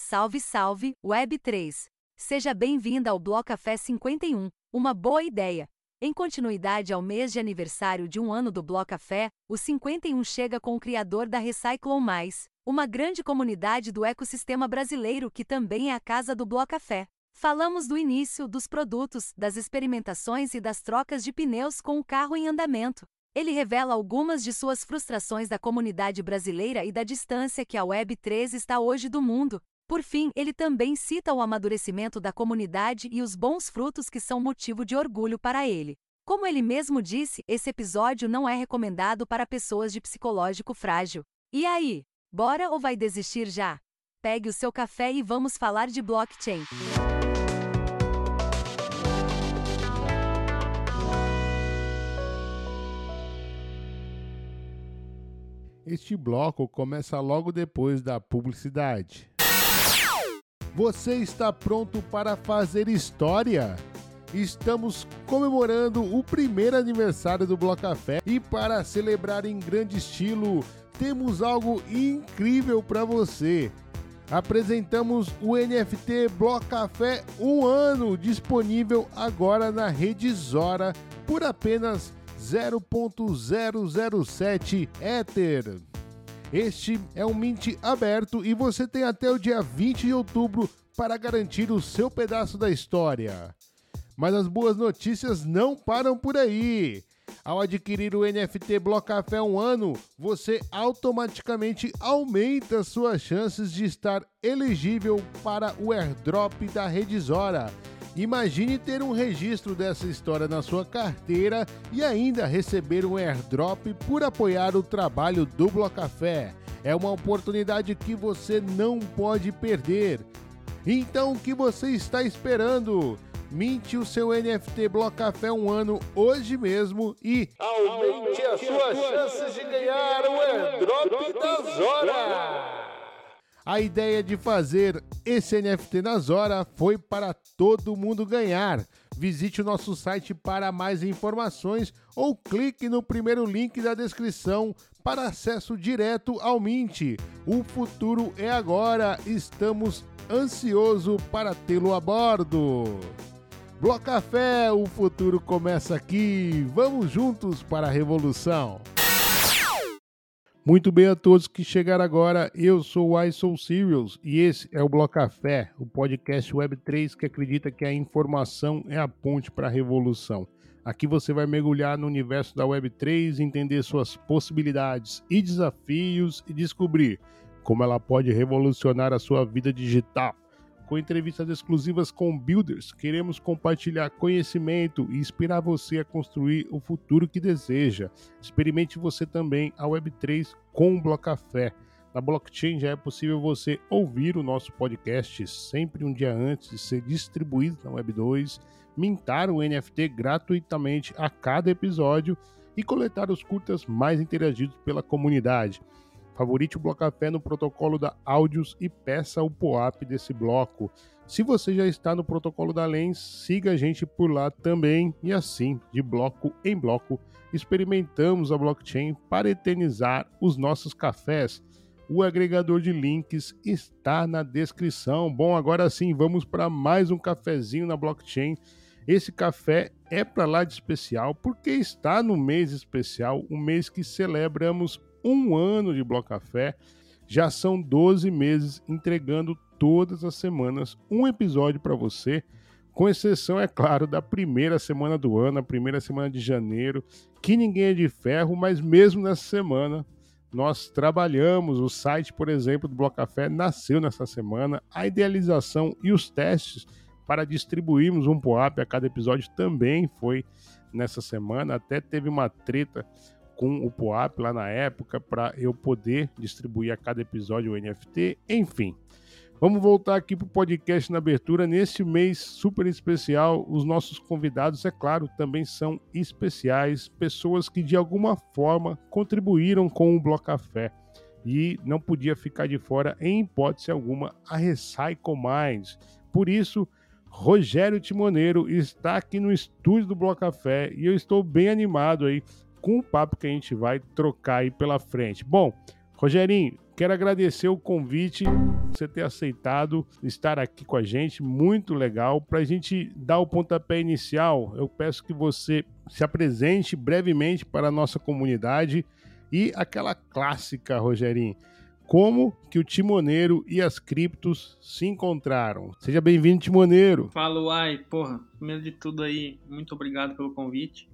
Salve, salve, Web3! Seja bem-vinda ao Bloco Café 51, uma boa ideia. Em continuidade ao mês de aniversário de um ano do Bloco Café, o 51 chega com o criador da Recyclon Mais, uma grande comunidade do ecossistema brasileiro que também é a casa do Bloco Café. Falamos do início, dos produtos, das experimentações e das trocas de pneus com o carro em andamento. Ele revela algumas de suas frustrações da comunidade brasileira e da distância que a Web3 está hoje do mundo. Por fim, ele também cita o amadurecimento da comunidade e os bons frutos que são motivo de orgulho para ele. Como ele mesmo disse, esse episódio não é recomendado para pessoas de psicológico frágil. E aí, bora ou vai desistir já? Pegue o seu café e vamos falar de blockchain. Este bloco começa logo depois da publicidade. Você está pronto para fazer história? Estamos comemorando o primeiro aniversário do Bloco Café e para celebrar em grande estilo, temos algo incrível para você. Apresentamos o NFT Bloco Café um ano disponível agora na rede Zora por apenas 0.007 Ether. Este é um mint aberto e você tem até o dia 20 de outubro para garantir o seu pedaço da história. Mas as boas notícias não param por aí. Ao adquirir o NFT Bloco Café um ano, você automaticamente aumenta suas chances de estar elegível para o airdrop da Rede Zora Imagine ter um registro dessa história na sua carteira e ainda receber um airdrop por apoiar o trabalho do Blocafé. É uma oportunidade que você não pode perder. Então, o que você está esperando? Minte o seu NFT Blocafé um ano hoje mesmo e aumente as suas chances de ganhar o airdrop das horas. A ideia de fazer esse NFT na Zora foi para todo mundo ganhar. Visite o nosso site para mais informações ou clique no primeiro link da descrição para acesso direto ao Mint. O futuro é agora, estamos ansioso para tê-lo a bordo. Bloco Café, o futuro começa aqui. Vamos juntos para a revolução. Muito bem a todos que chegaram agora, eu sou o iSoul Serials e esse é o Bloco Café, o podcast Web3 que acredita que a informação é a ponte para a revolução. Aqui você vai mergulhar no universo da Web3, entender suas possibilidades e desafios e descobrir como ela pode revolucionar a sua vida digital com entrevistas exclusivas com builders. Queremos compartilhar conhecimento e inspirar você a construir o futuro que deseja. Experimente você também a Web3 com o Blocafé. Na blockchain já é possível você ouvir o nosso podcast sempre um dia antes de ser distribuído na Web2, mintar o NFT gratuitamente a cada episódio e coletar os curtas mais interagidos pela comunidade. Favorite o Bloco Café no protocolo da Áudios e peça o POAP desse bloco. Se você já está no protocolo da Lens, siga a gente por lá também e assim, de bloco em bloco, experimentamos a blockchain para eternizar os nossos cafés. O agregador de links está na descrição. Bom, agora sim, vamos para mais um cafezinho na blockchain. Esse café é para lá de especial porque está no mês especial, o mês que celebramos um ano de Bloco Café. Já são 12 meses entregando todas as semanas um episódio para você, com exceção, é claro, da primeira semana do ano, a primeira semana de janeiro, que ninguém é de ferro, mas mesmo nessa semana nós trabalhamos. O site, por exemplo, do Bloco Café nasceu nessa semana. A idealização e os testes para distribuirmos um POAP a cada episódio também foi nessa semana. Até teve uma treta com o POAP lá na época para eu poder distribuir a cada episódio o NFT, enfim. Vamos voltar aqui para o podcast na abertura. Neste mês super especial, os nossos convidados, é claro, também são especiais, pessoas que de alguma forma contribuíram com o Bloco Café. E não podia ficar de fora, em hipótese alguma, a Recycle Minds. Por isso, Rogério Timoneiro está aqui no estúdio do Bloco Café e eu estou bem animado aí com o papo que a gente vai trocar aí pela frente. Bom, Rogerinho, quero agradecer o convite. você ter aceitado estar aqui com a gente, muito legal. Para a gente dar o pontapé inicial, eu peço que você se apresente brevemente para a nossa comunidade e aquela clássica, Rogerinho. Como que o Timoneiro e as criptos se encontraram? Seja bem-vindo, Timoneiro. Fala, Uai. Porra, primeiro de tudo aí, muito obrigado pelo convite.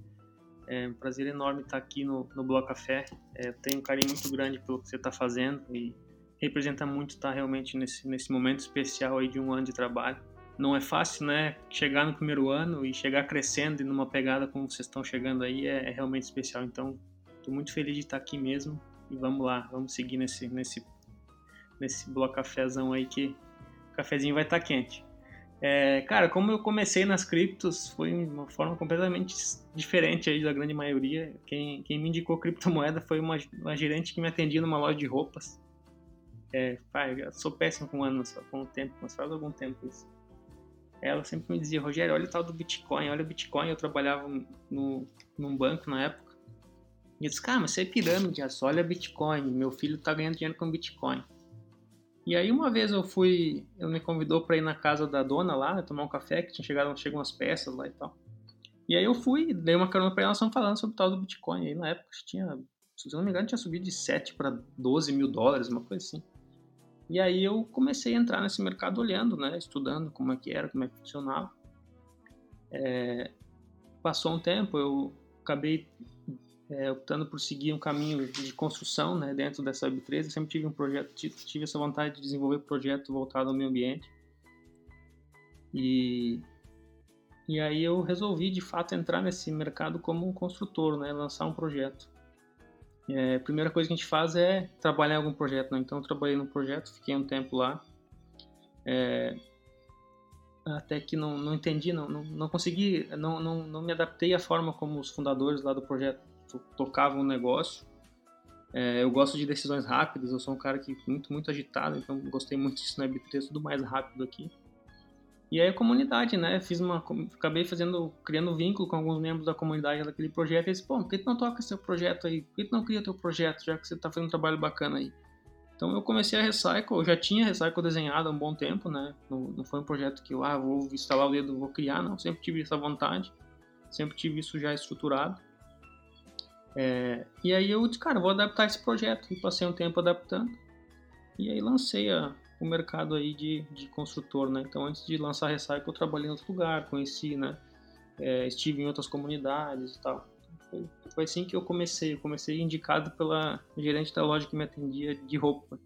É um prazer enorme estar aqui no, no Bloco Café. É, tenho um carinho muito grande pelo que você está fazendo e representa muito estar realmente nesse, nesse momento especial aí de um ano de trabalho. Não é fácil, né? Chegar no primeiro ano e chegar crescendo e numa pegada como vocês estão chegando aí é, é realmente especial. Então, estou muito feliz de estar aqui mesmo e vamos lá, vamos seguir nesse, nesse, nesse bloco cafezão aí que o cafezinho vai estar quente. É, cara, como eu comecei nas criptos, foi uma forma completamente diferente aí da grande maioria. Quem, quem me indicou criptomoeda foi uma, uma gerente que me atendia numa loja de roupas. É, pai, eu sou péssimo com anos, com o tempo, mas faz algum tempo isso. Ela sempre me dizia, Rogério, olha o tal do Bitcoin, olha o Bitcoin. Eu trabalhava no, num banco na época. E eu disse, cara, mas isso é pirâmide, só olha Bitcoin, meu filho tá ganhando dinheiro com Bitcoin. E aí uma vez eu fui, ele me convidou para ir na casa da dona lá, tomar um café, que tinha chegado, chegam umas peças lá e tal. E aí eu fui, dei uma carona pra ela, nós falando sobre o tal do Bitcoin. E aí na época tinha, se eu não me engano, tinha subido de 7 para 12 mil dólares, uma coisa assim. E aí eu comecei a entrar nesse mercado olhando, né, estudando como é que era, como é que funcionava. É, passou um tempo, eu acabei é, optando por seguir um caminho de construção né, dentro dessa Web3. Eu sempre tive um projeto, tive essa vontade de desenvolver um projeto voltado ao meio ambiente. E, e aí eu resolvi de fato entrar nesse mercado como um construtor, né, lançar um projeto. É, a primeira coisa que a gente faz é trabalhar em algum projeto. Né? Então eu trabalhei no projeto, fiquei um tempo lá. É, até que não, não entendi, não, não, não consegui, não, não, não me adaptei à forma como os fundadores lá do projeto tocava um negócio. É, eu gosto de decisões rápidas, eu sou um cara que muito, muito agitado, então gostei muito disso na B3, tudo mais rápido aqui. E aí a comunidade, né? Fiz uma, acabei fazendo, criando vínculo com alguns membros da comunidade daquele projeto. E eles, pô, por que tu não toca seu projeto aí? Por que tu não cria teu projeto, já que você tá fazendo um trabalho bacana aí? Então eu comecei a Recycle, eu já tinha Recycle desenhado há um bom tempo, né? Não, não foi um projeto que eu, ah, vou instalar o dedo, vou criar, não. Sempre tive essa vontade, sempre tive isso já estruturado. É, e aí eu disse, cara, vou adaptar esse projeto. E passei um tempo adaptando. E aí lancei a, o mercado aí de, de construtor, né? Então antes de lançar a Recycle eu trabalhei em outro lugar, conheci, né? É, estive em outras comunidades e tal. Foi, foi, assim que eu comecei. Eu comecei indicado pela gerente da loja que me atendia de roupa.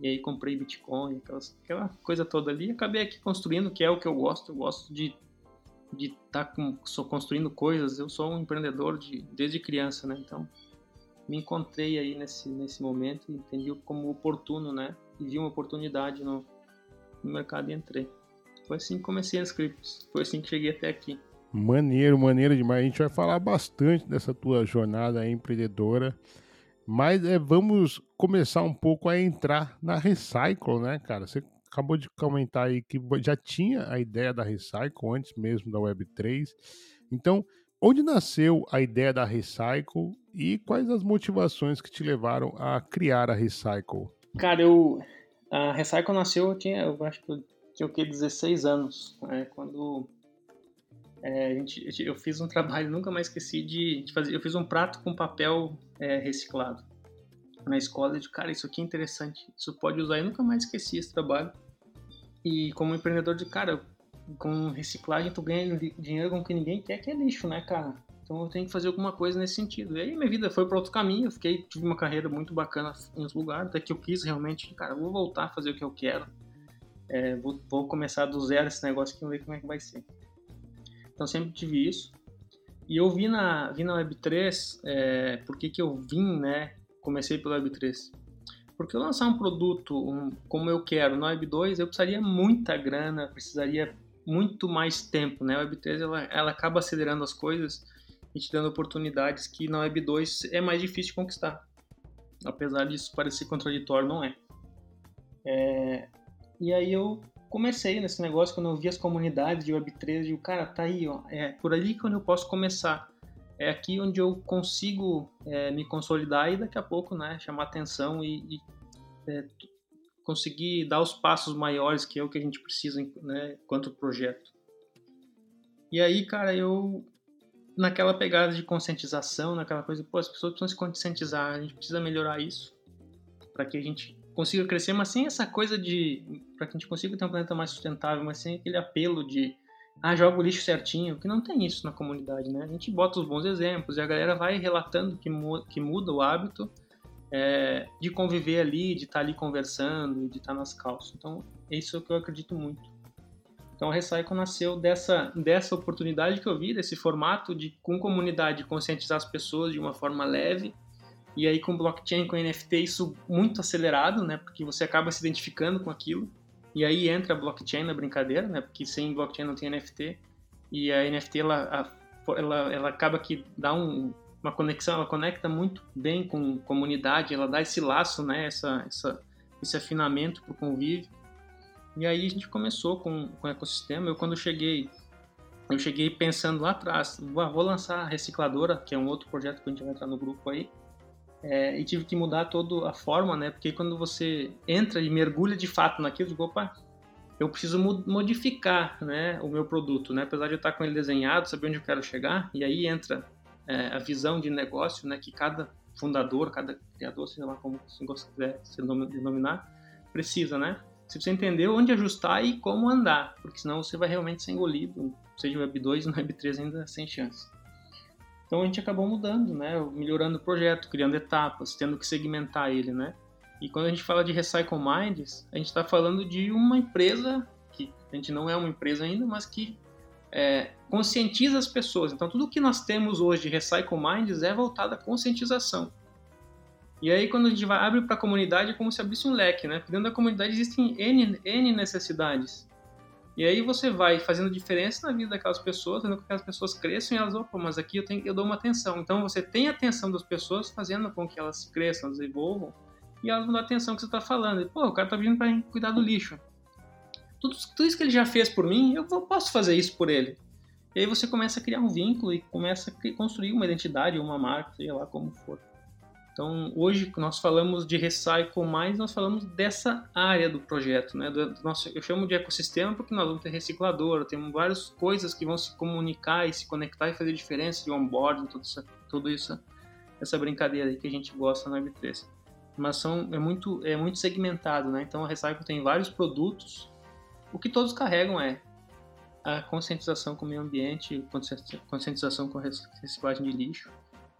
E aí comprei Bitcoin, aquelas, aquela coisa toda ali. Acabei aqui construindo, que é o que eu gosto. Eu gosto de de estar tá construindo coisas. Eu sou um empreendedor de, desde criança, né? Então, me encontrei aí nesse, nesse momento entendi como oportuno, né? E vi uma oportunidade no, no mercado e entrei. Foi assim que comecei as criptos. Foi assim que cheguei até aqui. Maneiro, maneiro demais. A gente vai falar bastante dessa tua jornada empreendedora. Mas é, vamos começar um pouco a entrar na Recycle, né, cara? Você acabou de comentar aí que já tinha a ideia da Recycle antes mesmo da Web3. Então, onde nasceu a ideia da Recycle e quais as motivações que te levaram a criar a Recycle? Cara, eu a Recycle nasceu, eu tinha, eu acho que eu tinha o que 16 anos, né, quando é, a gente, eu fiz um trabalho, nunca mais esqueci de, de fazer, eu fiz um prato com papel é, reciclado na escola de cara, isso aqui é interessante, isso pode usar. Eu nunca mais esqueci esse trabalho. E como empreendedor de cara, com reciclagem tu ganha dinheiro com que ninguém quer, que é lixo, né, cara? Então eu tenho que fazer alguma coisa nesse sentido. E aí minha vida foi para outro caminho, eu fiquei, tive uma carreira muito bacana em outros lugares, até que eu quis realmente, cara, vou voltar a fazer o que eu quero. É, vou, vou, começar do zero esse negócio aqui e ver como é que vai ser. Então sempre tive isso. E eu vi na, vi na Web3, é, por que eu vim, né, comecei pelo Web3. Porque eu lançar um produto um, como eu quero no Web2, eu precisaria muita grana, precisaria muito mais tempo, né? A Web3 ela, ela acaba acelerando as coisas e te dando oportunidades que na Web2 é mais difícil de conquistar. Apesar disso parecer contraditório, não é. é. E aí eu comecei nesse negócio quando eu vi as comunidades de Web3 e o cara tá aí, ó, é por ali que eu posso começar é aqui onde eu consigo é, me consolidar e daqui a pouco né, chamar atenção e, e é, conseguir dar os passos maiores, que é o que a gente precisa, né, quanto projeto. E aí, cara, eu naquela pegada de conscientização, naquela coisa, pô, as pessoas precisam se conscientizar, a gente precisa melhorar isso para que a gente consiga crescer, mas sem essa coisa de para que a gente consiga ter um planeta mais sustentável, mas sem aquele apelo de ah, joga o lixo certinho, que não tem isso na comunidade, né? A gente bota os bons exemplos e a galera vai relatando que, mu que muda o hábito é, de conviver ali, de estar tá ali conversando, de estar tá nas calças. Então, é isso que eu acredito muito. Então, a Recycle nasceu dessa, dessa oportunidade que eu vi, desse formato de, com comunidade, conscientizar as pessoas de uma forma leve. E aí, com blockchain, com NFT, isso muito acelerado, né? Porque você acaba se identificando com aquilo. E aí entra a blockchain na brincadeira, né? Porque sem blockchain não tem NFT. E a NFT ela, ela, ela acaba que dá um, uma conexão, ela conecta muito bem com a comunidade, ela dá esse laço, né? Essa, essa, esse afinamento para o convívio. E aí a gente começou com, com o ecossistema. Eu quando cheguei, eu cheguei pensando lá atrás, vou lançar a recicladora, que é um outro projeto que a gente vai entrar no grupo aí. É, e tive que mudar toda a forma, né? Porque quando você entra e mergulha de fato naquilo, digo, opa, eu preciso modificar, né, o meu produto, né? Apesar de eu estar com ele desenhado, saber onde eu quero chegar, e aí entra é, a visão de negócio, né, que cada fundador, cada criador, sei lá como você quiser se denominar, precisa, né? Você precisa entender onde ajustar e como andar, porque senão você vai realmente ser engolido, seja o Web 2 ou no Web 3 ainda sem chance. Então a gente acabou mudando, né? Melhorando o projeto, criando etapas, tendo que segmentar ele, né? E quando a gente fala de Recycle Minds, a gente está falando de uma empresa que a gente não é uma empresa ainda, mas que é, conscientiza as pessoas. Então tudo que nós temos hoje de Recycle Minds é voltado à conscientização. E aí quando a gente vai, abre para a comunidade é como se abrisse um leque, né? Porque dentro da comunidade existem N, N necessidades. E aí você vai fazendo diferença na vida daquelas pessoas, fazendo com que as pessoas cresçam e elas, opa, mas aqui eu, tenho, eu dou uma atenção. Então você tem a atenção das pessoas fazendo com que elas cresçam, desenvolvam, e elas vão dar atenção que você está falando. E, Pô, o cara tá vindo para cuidar do lixo. Tudo, tudo isso que ele já fez por mim, eu posso fazer isso por ele. E aí você começa a criar um vínculo e começa a construir uma identidade, uma marca, sei lá como for. Então, hoje nós falamos de recycle, mas nós falamos dessa área do projeto, né? Do, do nosso, eu chamo de ecossistema porque nós vamos ter reciclador, temos várias coisas que vão se comunicar e se conectar e fazer diferença de onboarding, tudo isso, tudo isso essa brincadeira aí que a gente gosta na Web3. Mas são, é, muito, é muito segmentado, né? Então, a Recycle tem vários produtos. O que todos carregam é a conscientização com o meio ambiente, conscientização com reciclagem de lixo,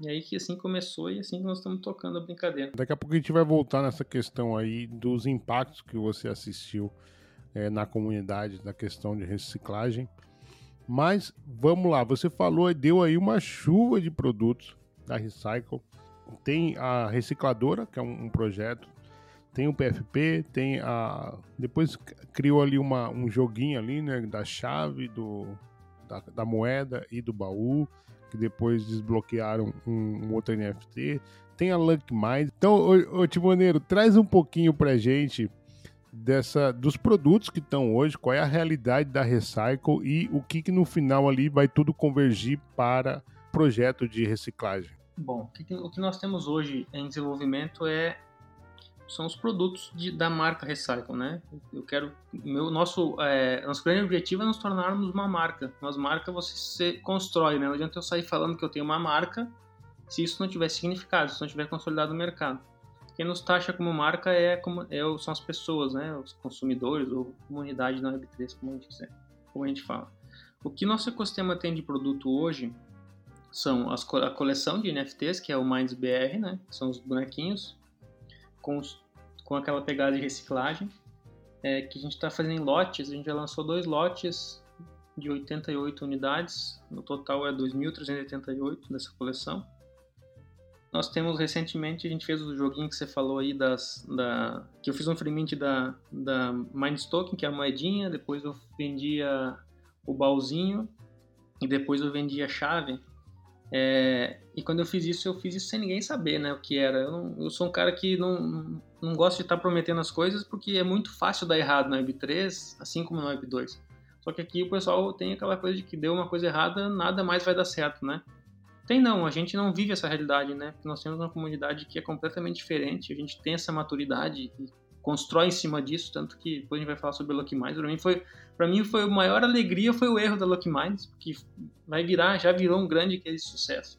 e aí que assim começou e assim que nós estamos tocando a brincadeira. Daqui a pouco a gente vai voltar nessa questão aí dos impactos que você assistiu é, na comunidade, da questão de reciclagem. Mas vamos lá, você falou e deu aí uma chuva de produtos da Recycle. Tem a recicladora, que é um, um projeto, tem o PFP, tem a. Depois criou ali uma, um joguinho ali, né? Da chave, do, da, da moeda e do baú que depois desbloquearam um, um outro NFT. Tem a Luck Mind. Então, ô, ô Timoneiro, traz um pouquinho pra gente dessa dos produtos que estão hoje, qual é a realidade da Recycle e o que, que no final ali vai tudo convergir para projeto de reciclagem. Bom, o que nós temos hoje em desenvolvimento é são os produtos de, da marca Recycle, né? Eu quero, meu, nosso, é, nosso grande objetivo é nos tornarmos uma marca. Mas marca você se constrói, né? Não adianta eu sair falando que eu tenho uma marca se isso não tiver significado, se não tiver consolidado no mercado. Quem nos taxa como marca é, como, é são as pessoas, né? Os consumidores ou comunidade na Web3, como a gente quiser, como a gente fala. O que nosso ecossistema tem de produto hoje são as, a coleção de NFTs, que é o Minds BR, né? São os bonequinhos com, com aquela pegada de reciclagem, é, que a gente está fazendo em lotes, a gente já lançou dois lotes de 88 unidades, no total é 2.388 dessa coleção. Nós temos recentemente, a gente fez o joguinho que você falou aí, das, da, que eu fiz um free da, da Mindstoken, que é a moedinha, depois eu vendia o baúzinho e depois eu vendia a chave. É, e quando eu fiz isso, eu fiz isso sem ninguém saber né, o que era. Eu, não, eu sou um cara que não, não gosta de estar prometendo as coisas porque é muito fácil dar errado na Web3, assim como na Web2. Só que aqui o pessoal tem aquela coisa de que deu uma coisa errada, nada mais vai dar certo, né? Tem não, a gente não vive essa realidade, né? Porque nós temos uma comunidade que é completamente diferente, a gente tem essa maturidade e constrói em cima disso, tanto que depois a gente vai falar sobre a Lucky Minds. Para mim foi, para mim foi a maior alegria foi o erro da Lucky Minds, porque vai virar, já virou um grande de sucesso.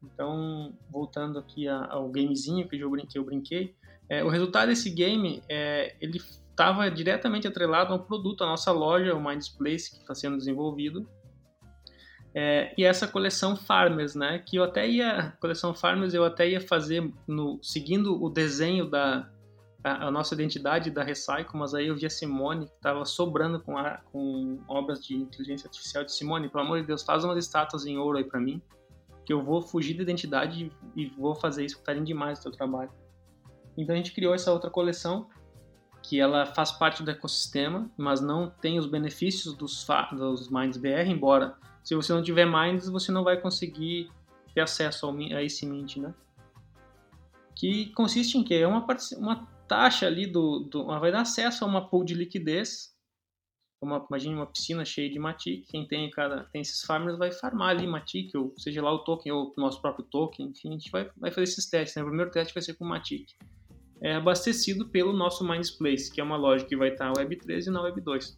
Então, voltando aqui ao gamezinho que eu brinquei, é, o resultado desse game, é, ele estava diretamente atrelado a um produto, a nossa loja, o Minds Place, que está sendo desenvolvido, é, e essa coleção Farmers, né? Que eu até ia, coleção Farmers, eu até ia fazer no seguindo o desenho da a, nossa identidade da Recycle, mas aí eu vi a Simone que estava sobrando com, a, com obras de inteligência artificial de Simone. Pelo amor de Deus, faz umas estátuas em ouro aí para mim, que eu vou fugir da identidade e vou fazer isso, porque tá demais o teu trabalho. Então a gente criou essa outra coleção que ela faz parte do ecossistema, mas não tem os benefícios dos, dos Minds BR, embora se você não tiver Minds, você não vai conseguir ter acesso ao, a esse Mint, né? Que consiste em que é uma, uma taxa ali do, do vai dar acesso a uma pool de liquidez. Uma, imagine uma piscina cheia de Matic. Quem tem cada tem esses farmers vai farmar ali Matic, ou seja lá o token, ou o nosso próprio token. Enfim, a gente vai, vai fazer esses testes. Né? O primeiro teste vai ser com Matic. É abastecido pelo nosso Mindsplace, que é uma loja que vai estar na Web 3 e na Web 2.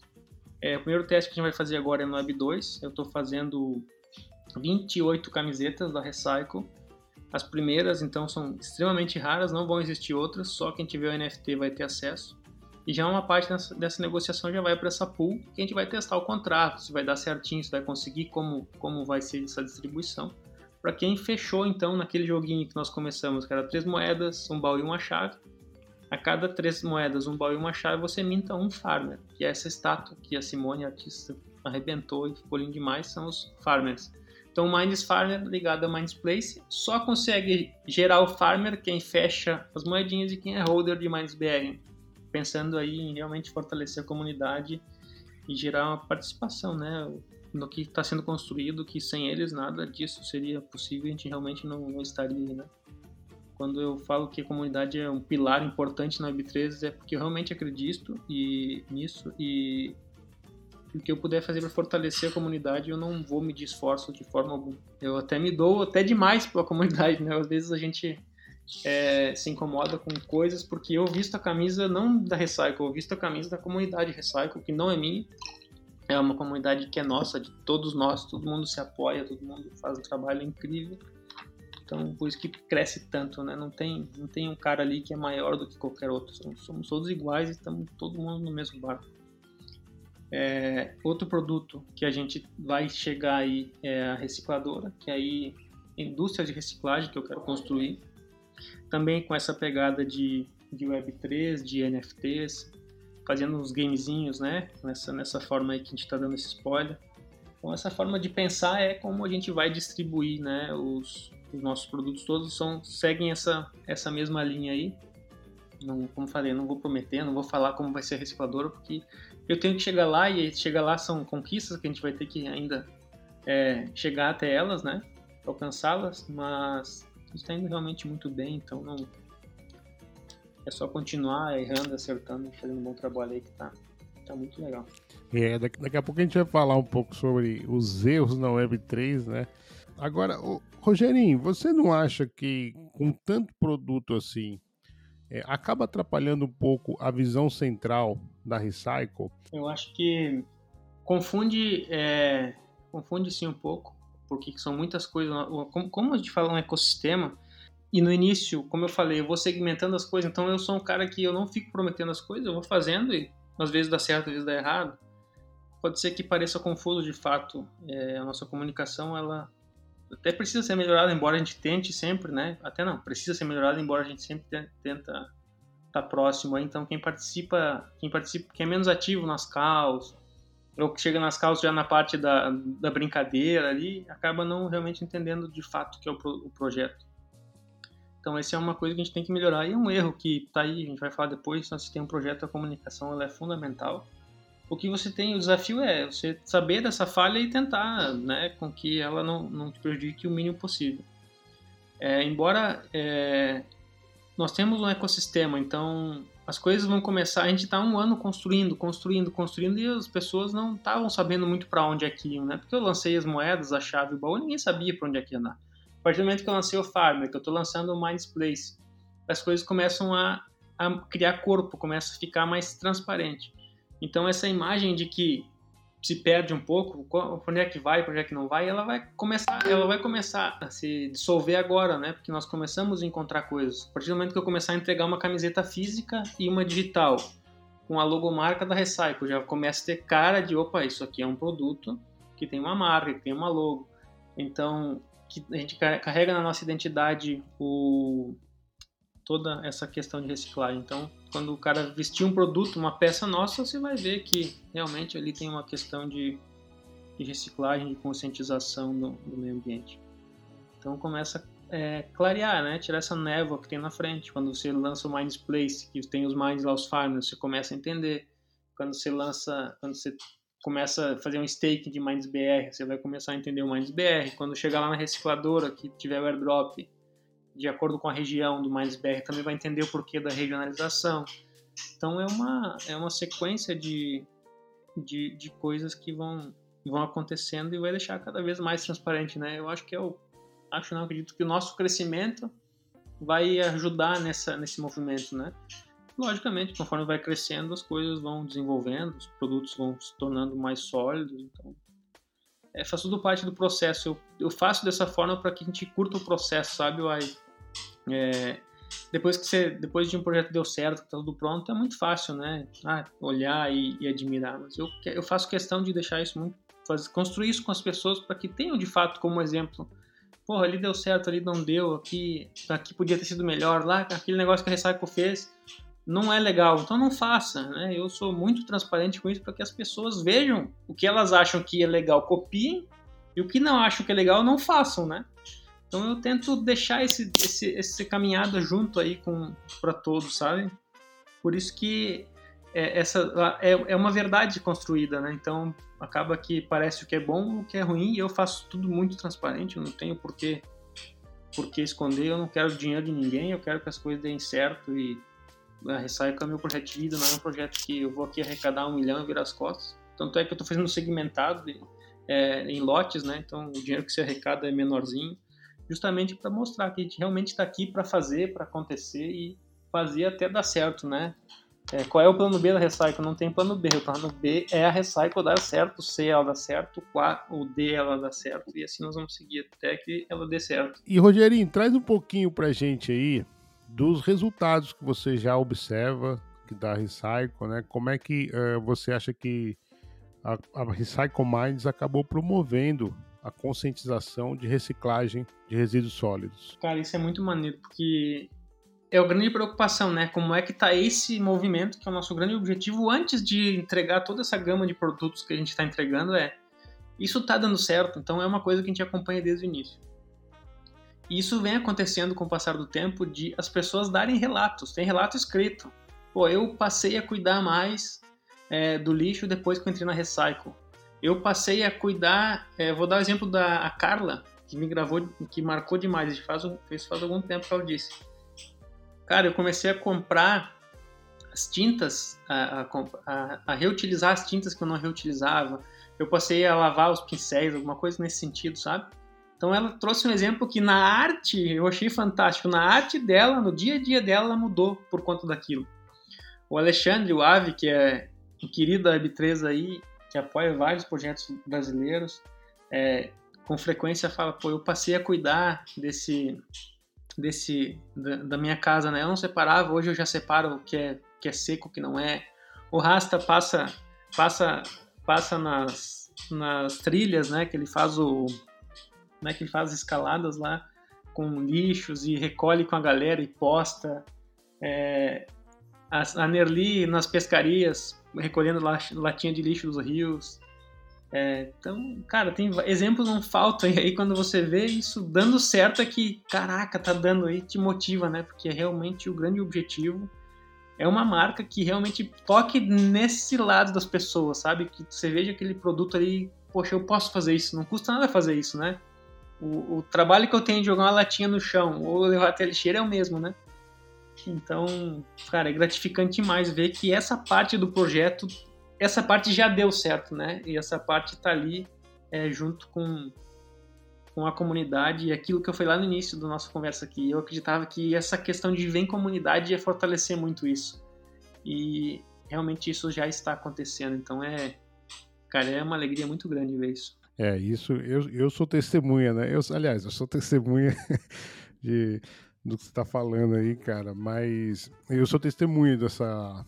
É, o primeiro teste que a gente vai fazer agora é no Web 2. Eu estou fazendo 28 camisetas da Recycle. As primeiras, então, são extremamente raras, não vão existir outras, só quem tiver o NFT vai ter acesso. E já uma parte dessa, negociação já vai para essa pool, que a gente vai testar o contrato, se vai dar certinho, se vai conseguir, como, como vai ser essa distribuição. Para quem fechou, então, naquele joguinho que nós começamos, que era três moedas, um baú e uma chave, a cada três moedas, um baú e uma chave, você minta um farmer, que é essa estátua que a Simone, a artista, arrebentou e ficou lindo demais, são os farmers. Então, o Minds Farmer ligado a Minds Place só consegue gerar o farmer quem fecha as moedinhas e quem é holder de Minds BR. Pensando aí em realmente fortalecer a comunidade e gerar uma participação, né? No que está sendo construído, que sem eles nada disso seria possível, a gente realmente não, não estaria, né? Quando eu falo que a comunidade é um pilar importante na Web3, é porque eu realmente acredito e, nisso e o que eu puder fazer para fortalecer a comunidade, eu não vou medir esforço de forma alguma. Eu até me dou até demais pela comunidade, né? Às vezes a gente é, se incomoda com coisas porque eu visto a camisa não da Recycle, eu visto a camisa da comunidade Recycle, que não é minha. É uma comunidade que é nossa, de todos nós, todo mundo se apoia, todo mundo faz um trabalho incrível. Então, por isso que cresce tanto, né? Não tem, não tem um cara ali que é maior do que qualquer outro. Somos, somos todos iguais e estamos todo mundo no mesmo barco. É, outro produto que a gente vai chegar aí é a recicladora, que é aí indústria de reciclagem que eu quero construir. Também com essa pegada de, de Web3, de NFTs, fazendo uns gamezinhos, né? Nessa, nessa forma aí que a gente está dando esse spoiler. Então, essa forma de pensar é como a gente vai distribuir, né? Os, os nossos produtos todos são, seguem essa, essa mesma linha aí. Não, como falei, não vou prometer, não vou falar como vai ser a recicladora, porque eu tenho que chegar lá e chegar lá são conquistas que a gente vai ter que ainda é, chegar até elas, né? Alcançá-las, mas está indo realmente muito bem, então não. É só continuar errando, acertando fazendo um bom trabalho aí que tá, tá muito legal. É, daqui, daqui a pouco a gente vai falar um pouco sobre os erros na Web3, né? Agora, Rogerinho, você não acha que com tanto produto assim, é, acaba atrapalhando um pouco a visão central da Recycle? Eu acho que confunde, é, confunde sim um pouco, porque são muitas coisas. Como, como a gente fala um ecossistema, e no início, como eu falei, eu vou segmentando as coisas, então eu sou um cara que eu não fico prometendo as coisas, eu vou fazendo e às vezes dá certo, às vezes dá errado. Pode ser que pareça confuso de fato. É, a nossa comunicação, ela até precisa ser melhorada, embora a gente tente sempre, né? Até não, precisa ser melhorada, embora a gente sempre tenta tá próximo. Então, quem participa, quem participa, quem é menos ativo nas calls, ou que chega nas calls já na parte da, da brincadeira ali, acaba não realmente entendendo de fato o que é o, pro, o projeto. Então, essa é uma coisa que a gente tem que melhorar e é um erro que está aí, a gente vai falar depois, se tem um projeto, a comunicação ela é fundamental o que você tem, o desafio é você saber dessa falha e tentar, né, com que ela não, não te prejudique o mínimo possível. É, embora é, nós temos um ecossistema, então as coisas vão começar, a gente está um ano construindo, construindo, construindo e as pessoas não estavam sabendo muito para onde é que iam, né? Porque eu lancei as moedas, a chave, o baú, ninguém sabia para onde é que ia andar. A partir do momento que eu lancei o Farmer, que eu estou lançando o Minds Place, as coisas começam a a criar corpo, começa a ficar mais transparente. Então essa imagem de que se perde um pouco, para onde é que vai, onde é que não vai, ela vai começar, ela vai começar a se dissolver agora, né? Porque nós começamos a encontrar coisas. A partir do momento que eu começar a entregar uma camiseta física e uma digital com a logomarca da Recycle, já começa a ter cara de, opa, isso aqui é um produto que tem uma marca, que tem uma logo. Então, a gente carrega na nossa identidade o toda essa questão de reciclagem. Então, quando o cara vestir um produto, uma peça nossa, você vai ver que realmente ali tem uma questão de, de reciclagem, de conscientização do, do, meio ambiente. Então começa a é, clarear, né? tirar essa névoa que tem na frente. Quando você lança o Minds Place, que tem os Minds lá, os farmers, você começa a entender. Quando você lança, quando você começa a fazer um stake de Minds BR, você vai começar a entender o Minds BR. Quando chegar lá na recicladora, que tiver o airdrop, de acordo com a região do MindSBR, também vai entender o porquê da regionalização. Então é uma, é uma sequência de, de, de coisas que vão, vão acontecendo e vai deixar cada vez mais transparente, né? Eu acho que é o acho não acredito que o nosso crescimento vai ajudar nessa nesse movimento, né? Logicamente, conforme vai crescendo, as coisas vão desenvolvendo, os produtos vão se tornando mais sólidos, então é, faz tudo parte do processo. Eu, eu faço dessa forma para que a gente curta o processo, sabe, Uai? É, depois que você, depois de um projeto deu certo, tá tudo pronto, é muito fácil, né? Ah, olhar e, e, admirar. Mas eu, eu faço questão de deixar isso muito, fazer, construir isso com as pessoas para que tenham de fato como exemplo. Porra, ali deu certo, ali não deu, aqui, aqui podia ter sido melhor, lá aquele negócio que a Recycle fez não é legal, então não faça, né? Eu sou muito transparente com isso para que as pessoas vejam o que elas acham que é legal, copiem, e o que não acham que é legal, não façam, né? Então eu tento deixar esse, esse, esse caminhada junto aí com para todos, sabe? Por isso que é, essa é, é uma verdade construída, né? Então acaba que parece o que é bom, o que é ruim, e eu faço tudo muito transparente, eu não tenho por que, por que esconder, eu não quero dinheiro de ninguém, eu quero que as coisas deem certo e a Recycle é meu projeto de vida, não é um projeto que eu vou aqui arrecadar um milhão e virar as costas. Tanto é que eu estou fazendo segmentado é, em lotes, né? Então o dinheiro que se arrecada é menorzinho justamente para mostrar que a gente realmente está aqui para fazer, para acontecer e fazer até dar certo, né? É, qual é o plano B da Recycle? Não tem plano B. O plano B é a Recycle dar certo, o C ela dar certo, o D ela dar certo. E assim nós vamos seguir até que ela dê certo. E Rogerinho, traz um pouquinho pra gente aí dos resultados que você já observa que da Recycle, né? Como é que uh, você acha que a, a Recycle Minds acabou promovendo a conscientização de reciclagem de resíduos sólidos. Cara, isso é muito maneiro, porque é a grande preocupação, né? Como é que está esse movimento, que é o nosso grande objetivo, antes de entregar toda essa gama de produtos que a gente está entregando, é isso está dando certo, então é uma coisa que a gente acompanha desde o início. E isso vem acontecendo com o passar do tempo de as pessoas darem relatos, tem relato escrito. Pô, eu passei a cuidar mais é, do lixo depois que eu entrei na Recycle eu passei a cuidar. É, vou dar o exemplo da Carla, que me gravou, que marcou demais. Isso faz, isso faz algum tempo que ela disse. Cara, eu comecei a comprar as tintas, a, a, a, reutilizar as tintas que eu não reutilizava. Eu passei a lavar os pincéis, alguma coisa nesse sentido, sabe? Então ela trouxe um exemplo que na arte, eu achei fantástico, na arte dela, no dia a dia dela, ela mudou por conta daquilo. O Alexandre, o Ave, que é um querido da Web3 aí, que apoia vários projetos brasileiros, é, com frequência fala, pô, eu passei a cuidar desse, desse da, da, minha casa, né? Eu não separava, hoje eu já separo o que é, que é seco, o que não é. O Rasta passa, passa, passa nas, nas trilhas, né? Que ele faz o, né? Que ele faz escaladas lá com lixos e recolhe com a galera e posta. É, a, a Nerli nas pescarias recolhendo latinha de lixo dos rios. É, então, cara, tem exemplos não faltam. E aí, quando você vê isso dando certo, é que, caraca, tá dando aí, te motiva, né? Porque é realmente o grande objetivo é uma marca que realmente toque nesse lado das pessoas, sabe? Que você veja aquele produto ali, poxa, eu posso fazer isso, não custa nada fazer isso, né? O, o trabalho que eu tenho de jogar uma latinha no chão ou levar até a lixeira é o mesmo, né? Então, cara, é gratificante demais ver que essa parte do projeto, essa parte já deu certo, né? E essa parte tá ali é, junto com, com a comunidade e aquilo que eu falei lá no início da nossa conversa aqui. Eu acreditava que essa questão de viver em comunidade ia fortalecer muito isso. E realmente isso já está acontecendo. Então é, cara, é uma alegria muito grande ver isso. É, isso, eu, eu sou testemunha, né? Eu, aliás, eu sou testemunha de, do que você está falando aí, cara, mas eu sou testemunha dessa,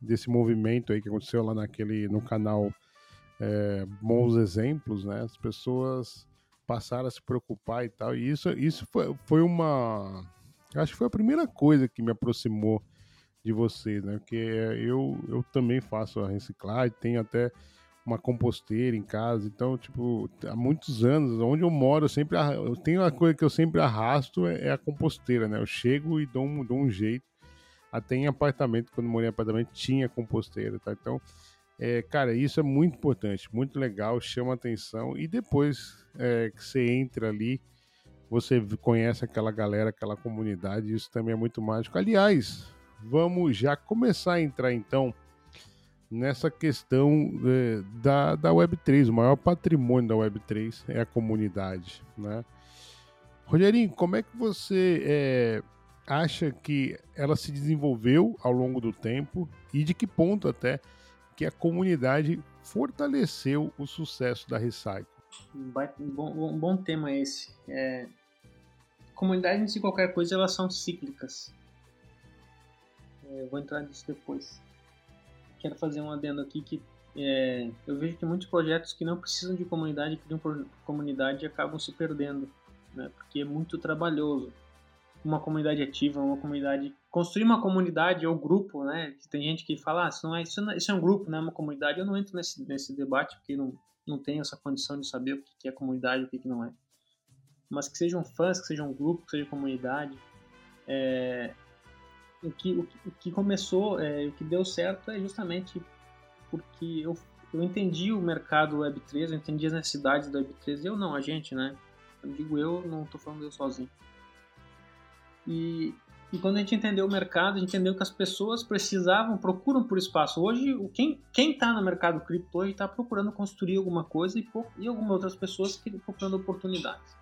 desse movimento aí que aconteceu lá naquele, no canal é, Bons Exemplos, né? As pessoas passaram a se preocupar e tal, e isso, isso foi, foi uma... Acho que foi a primeira coisa que me aproximou de você, né? Porque eu, eu também faço a reciclagem, tenho até uma composteira em casa. Então, tipo, há muitos anos, onde eu moro, eu sempre eu tenho uma coisa que eu sempre arrasto é, é a composteira, né? Eu chego e dou um, dou um jeito. Até em apartamento, quando morei em apartamento, tinha composteira, tá? Então, é, cara, isso é muito importante, muito legal, chama atenção. E depois é, que você entra ali, você conhece aquela galera, aquela comunidade, isso também é muito mágico. Aliás, vamos já começar a entrar então nessa questão é, da, da Web3. O maior patrimônio da Web3 é a comunidade, né? Rogerinho, como é que você é, acha que ela se desenvolveu ao longo do tempo e de que ponto até que a comunidade fortaleceu o sucesso da Recycle? Um bom, um bom tema esse. É, comunidades de qualquer coisa elas são cíclicas. É, eu vou entrar nisso depois quero fazer um adendo aqui que é, eu vejo que muitos projetos que não precisam de comunidade, criam comunidade acabam se perdendo, né? Porque é muito trabalhoso. Uma comunidade ativa, uma comunidade construir uma comunidade ou grupo, né? Tem gente que fala, ah, isso não é isso, não é, isso é um grupo, não é uma comunidade. Eu não entro nesse nesse debate porque não não tenho essa condição de saber o que é comunidade e o que não é. Mas que sejam fãs, que sejam grupo, que seja comunidade, é, o que, o que, começou, é, o que deu certo é justamente porque eu, eu entendi o mercado Web3, eu entendi as necessidades da Web3, eu não, a gente, né? Eu digo eu, não estou falando eu sozinho. E, e quando a gente entendeu o mercado, a gente entendeu que as pessoas precisavam, procuram por espaço. Hoje, quem está no mercado cripto hoje está procurando construir alguma coisa e, e algumas outras pessoas que procurando oportunidades.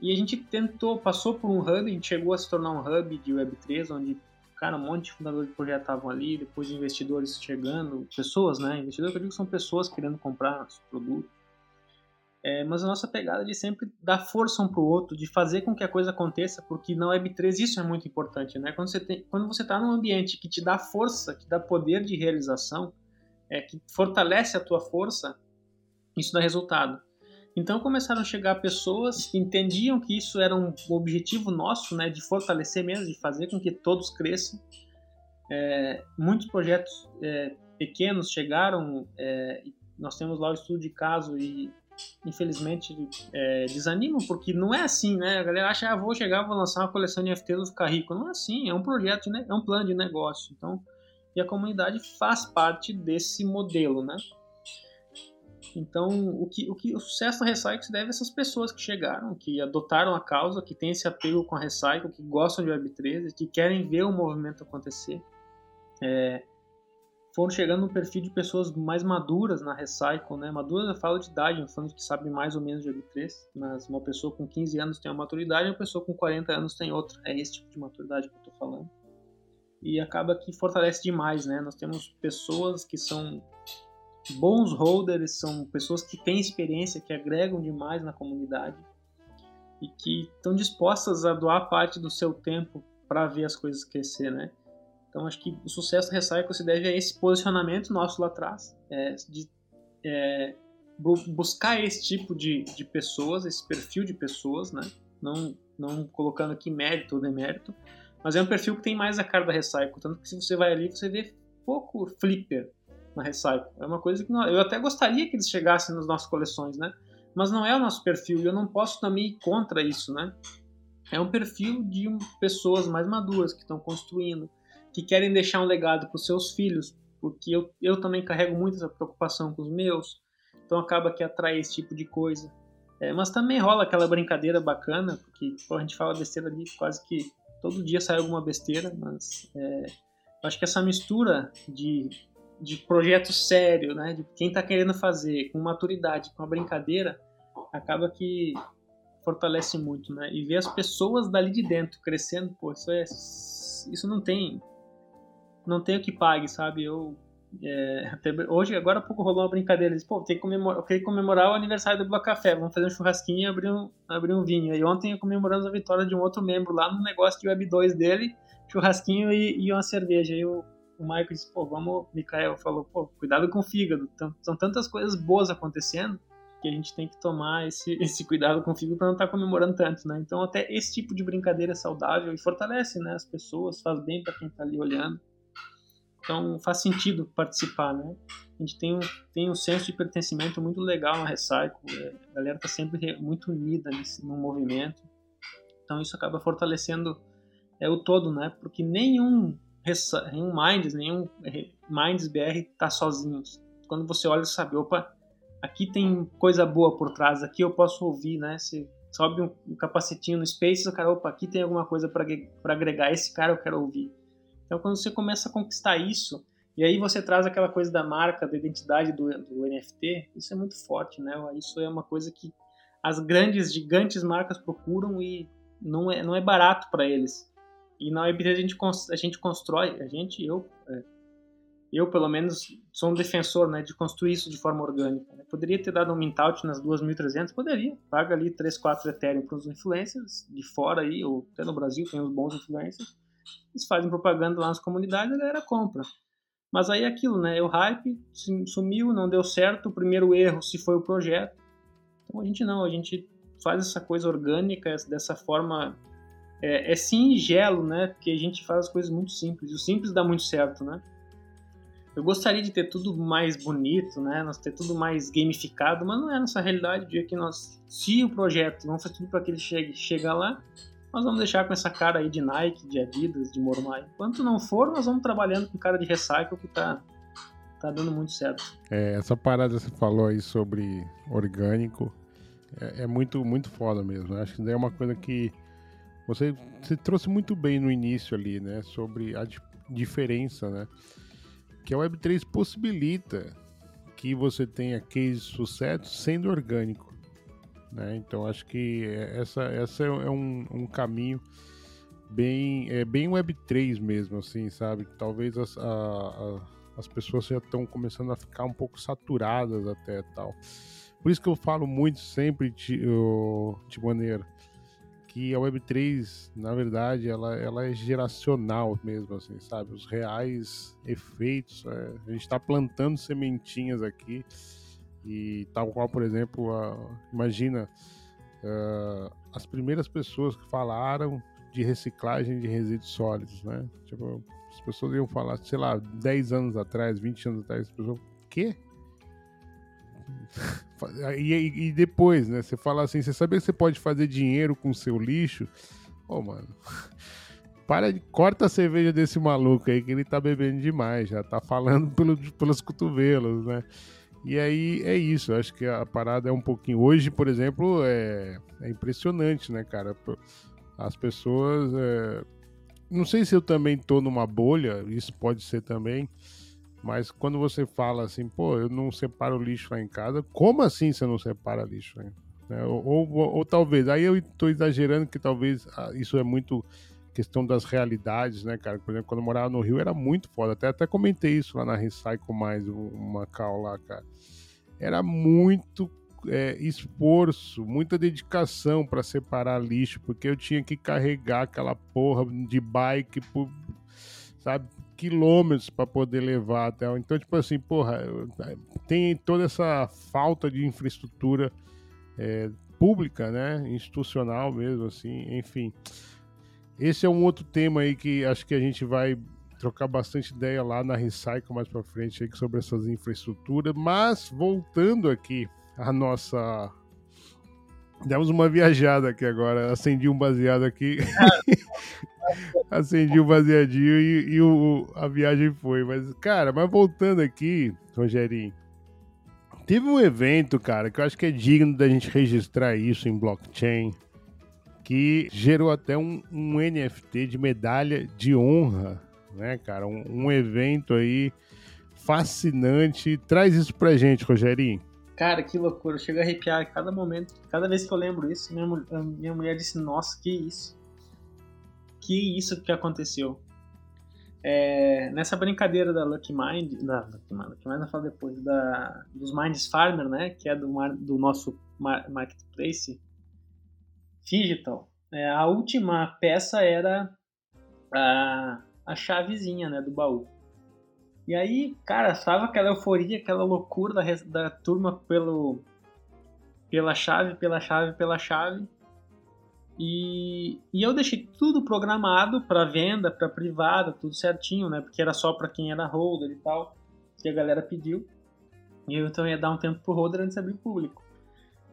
E a gente tentou, passou por um hub, a gente chegou a se tornar um hub de Web3, onde, cara, um monte de fundadores de projeto estavam ali, depois investidores chegando, pessoas, né? Investidores, eu digo, são pessoas querendo comprar nosso produto. É, mas a nossa pegada de sempre dar força um para o outro, de fazer com que a coisa aconteça, porque na Web3 isso é muito importante, né? Quando você tem, quando você está num ambiente que te dá força, que dá poder de realização, é, que fortalece a tua força, isso dá resultado. Então começaram a chegar pessoas que entendiam que isso era um objetivo nosso, né, de fortalecer mesmo, de fazer com que todos cresçam. É, muitos projetos é, pequenos chegaram, é, nós temos lá o estudo de caso e infelizmente é, desanimam porque não é assim, né? A galera acha, ah, vou chegar, vou lançar uma coleção de NFTs, vou ficar rico. Não é assim, é um projeto, né? é um plano de negócio. Então, e a comunidade faz parte desse modelo, né? Então, o que, o que o sucesso da Recycle se deve a essas pessoas que chegaram, que adotaram a causa, que têm esse apego com a Recycle, que gostam de Web3, que querem ver o movimento acontecer. É, foram chegando no perfil de pessoas mais maduras na Recycle, né? Maduras eu falo de idade, falando que sabem mais ou menos de Web3, mas uma pessoa com 15 anos tem uma maturidade, uma pessoa com 40 anos tem outra. É esse tipo de maturidade que eu estou falando. E acaba que fortalece demais, né? Nós temos pessoas que são bons holders são pessoas que têm experiência, que agregam demais na comunidade e que estão dispostas a doar parte do seu tempo para ver as coisas crescer, né? Então acho que o sucesso do Recycle se deve a esse posicionamento nosso lá atrás, é, de é, buscar esse tipo de, de pessoas, esse perfil de pessoas, né? Não, não colocando aqui mérito ou demérito, mas é um perfil que tem mais a cara da Recycle, tanto que se você vai ali você vê pouco flipper, na Recycle. É uma coisa que não, eu até gostaria que eles chegassem nas nossas coleções, né? Mas não é o nosso perfil e eu não posso também ir contra isso, né? É um perfil de pessoas mais maduras que estão construindo, que querem deixar um legado para os seus filhos, porque eu, eu também carrego muito essa preocupação com os meus, então acaba que atrai esse tipo de coisa. É, mas também rola aquela brincadeira bacana, porque pô, a gente fala besteira ali quase que todo dia sai alguma besteira, mas é, acho que essa mistura de de projeto sério, né, de quem está querendo fazer, com maturidade, com a brincadeira, acaba que fortalece muito, né? E ver as pessoas dali de dentro crescendo, pô, isso é isso não tem não tem o que pague, sabe? Eu é, hoje, agora há pouco rolou uma brincadeira. Eles, pô, tem que comemorar, eu queria comemorar o aniversário do Bloco Café. Vamos fazer um churrasquinho e abrir um, abrir um vinho. E ontem comemoramos a vitória de um outro membro lá no negócio de Web 2 dele, churrasquinho e, e uma cerveja. E o, o Michael disse, pô, vamos. Mikael falou, pô, cuidado com o fígado. São tantas coisas boas acontecendo que a gente tem que tomar esse, esse cuidado com o fígado para não estar tá comemorando tanto, né? Então, até esse tipo de brincadeira é saudável e fortalece né, as pessoas, faz bem para quem está ali olhando. Então faz sentido participar, né? A gente tem um, tem um senso de pertencimento muito legal na Recycle, é, a galera está sempre muito unida nesse, no movimento, então isso acaba fortalecendo é, o todo, né? Porque nenhum, nenhum Minds, nenhum Minds BR está sozinho. Quando você olha e sabe, opa, aqui tem coisa boa por trás, aqui eu posso ouvir, né? Você sobe um capacetinho no Space, o cara, opa, aqui tem alguma coisa para agregar, esse cara eu quero ouvir. Então, quando você começa a conquistar isso, e aí você traz aquela coisa da marca, da identidade do, do NFT, isso é muito forte, né? Isso é uma coisa que as grandes, gigantes marcas procuram e não é, não é barato para eles. E na Web3 a gente, a gente constrói, a gente, eu, é, eu pelo menos sou um defensor né, de construir isso de forma orgânica. Né? Poderia ter dado um mintout nas 2.300? Poderia. Paga ali 3, 4 Ethereum para os influencers de fora aí, ou até no Brasil tem uns bons influencers eles fazem propaganda lá nas comunidades a galera compra. Mas aí é aquilo, né? O hype sumiu, não deu certo. O primeiro erro se foi o projeto. Então a gente não, a gente faz essa coisa orgânica dessa forma. É, é singelo, né? Porque a gente faz as coisas muito simples. E o simples dá muito certo, né? Eu gostaria de ter tudo mais bonito, né? Nós ter tudo mais gamificado, mas não é nossa realidade. O dia que nós, se o projeto, vamos fazer tudo para que ele chegue, chega lá, nós vamos deixar com essa cara aí de Nike, de Adidas, de Mormai. Enquanto não for, nós vamos trabalhando com cara de recycle que tá, tá dando muito certo. É, essa parada que você falou aí sobre orgânico é, é muito, muito foda mesmo. Acho que é uma coisa que você, você trouxe muito bem no início ali, né? Sobre a diferença, né? Que a Web3 possibilita que você tenha case de sucesso sendo orgânico. Né? Então acho que essa, essa é um, um caminho bem, é bem Web3 mesmo, assim, sabe? Talvez as, a, a, as pessoas já estão começando a ficar um pouco saturadas até tal. Por isso que eu falo muito sempre de, de maneira que a Web3, na verdade, ela, ela é geracional mesmo, assim, sabe? Os reais efeitos, é, a gente está plantando sementinhas aqui e tal qual, por exemplo, a, imagina uh, as primeiras pessoas que falaram de reciclagem de resíduos sólidos, né? Tipo, as pessoas iam falar, sei lá, 10 anos atrás, 20 anos atrás, as pessoas, quê? e, e, depois, né? Você fala assim, você sabia que você pode fazer dinheiro com seu lixo? Ô, mano, para de, corta a cerveja desse maluco aí que ele tá bebendo demais, já tá falando pelo, pelos cotovelos, né? E aí é isso, acho que a parada é um pouquinho. Hoje, por exemplo, é, é impressionante, né, cara? As pessoas. É... Não sei se eu também tô numa bolha, isso pode ser também. Mas quando você fala assim, pô, eu não separo lixo lá em casa, como assim você não separa lixo? Né? Ou, ou, ou, talvez, aí eu estou exagerando que talvez ah, isso é muito questão das realidades, né, cara? Por exemplo, quando eu morava no Rio era muito foda. Até, até comentei isso lá na Recycle Mais, uma cal lá, cara. Era muito é, esforço, muita dedicação para separar lixo, porque eu tinha que carregar aquela porra de bike por, sabe, quilômetros para poder levar até. Então, tipo assim, porra, tem toda essa falta de infraestrutura é, pública, né, institucional mesmo, assim, enfim. Esse é um outro tema aí que acho que a gente vai trocar bastante ideia lá na Recycle mais para frente aí sobre essas infraestruturas. Mas voltando aqui a nossa Demos uma viajada aqui agora. Acendi um baseado aqui. Acendi um baseadinho e, e, o, a viagem foi. Mas, cara, mas voltando aqui, Rogerinho. Teve um evento, cara, que eu acho que é digno da gente registrar isso em blockchain que gerou até um, um NFT de medalha de honra, né, cara? Um, um, evento aí fascinante. Traz isso pra gente, Rogerinho. Cara, que loucura. Eu chego a arrepiar cada momento. Cada vez que eu lembro isso, minha, minha mulher disse: Nossa, que isso. Que isso que aconteceu. É, nessa brincadeira da Lucky Mind, da Lucky Mind, Lucky Mind eu falo depois, da, dos Minds Farmer, né, que é do, do nosso marketplace digital, é, a última peça era a, a chavezinha, né, do baú. E aí, cara, estava aquela euforia, aquela loucura da, da turma pelo, pela chave, pela chave, pela chave. E, e eu deixei tudo programado para venda, para privada, tudo certinho, né? Porque era só para quem era holder e tal, que a galera pediu. E eu então ia dar um tempo pro holder antes de abrir público.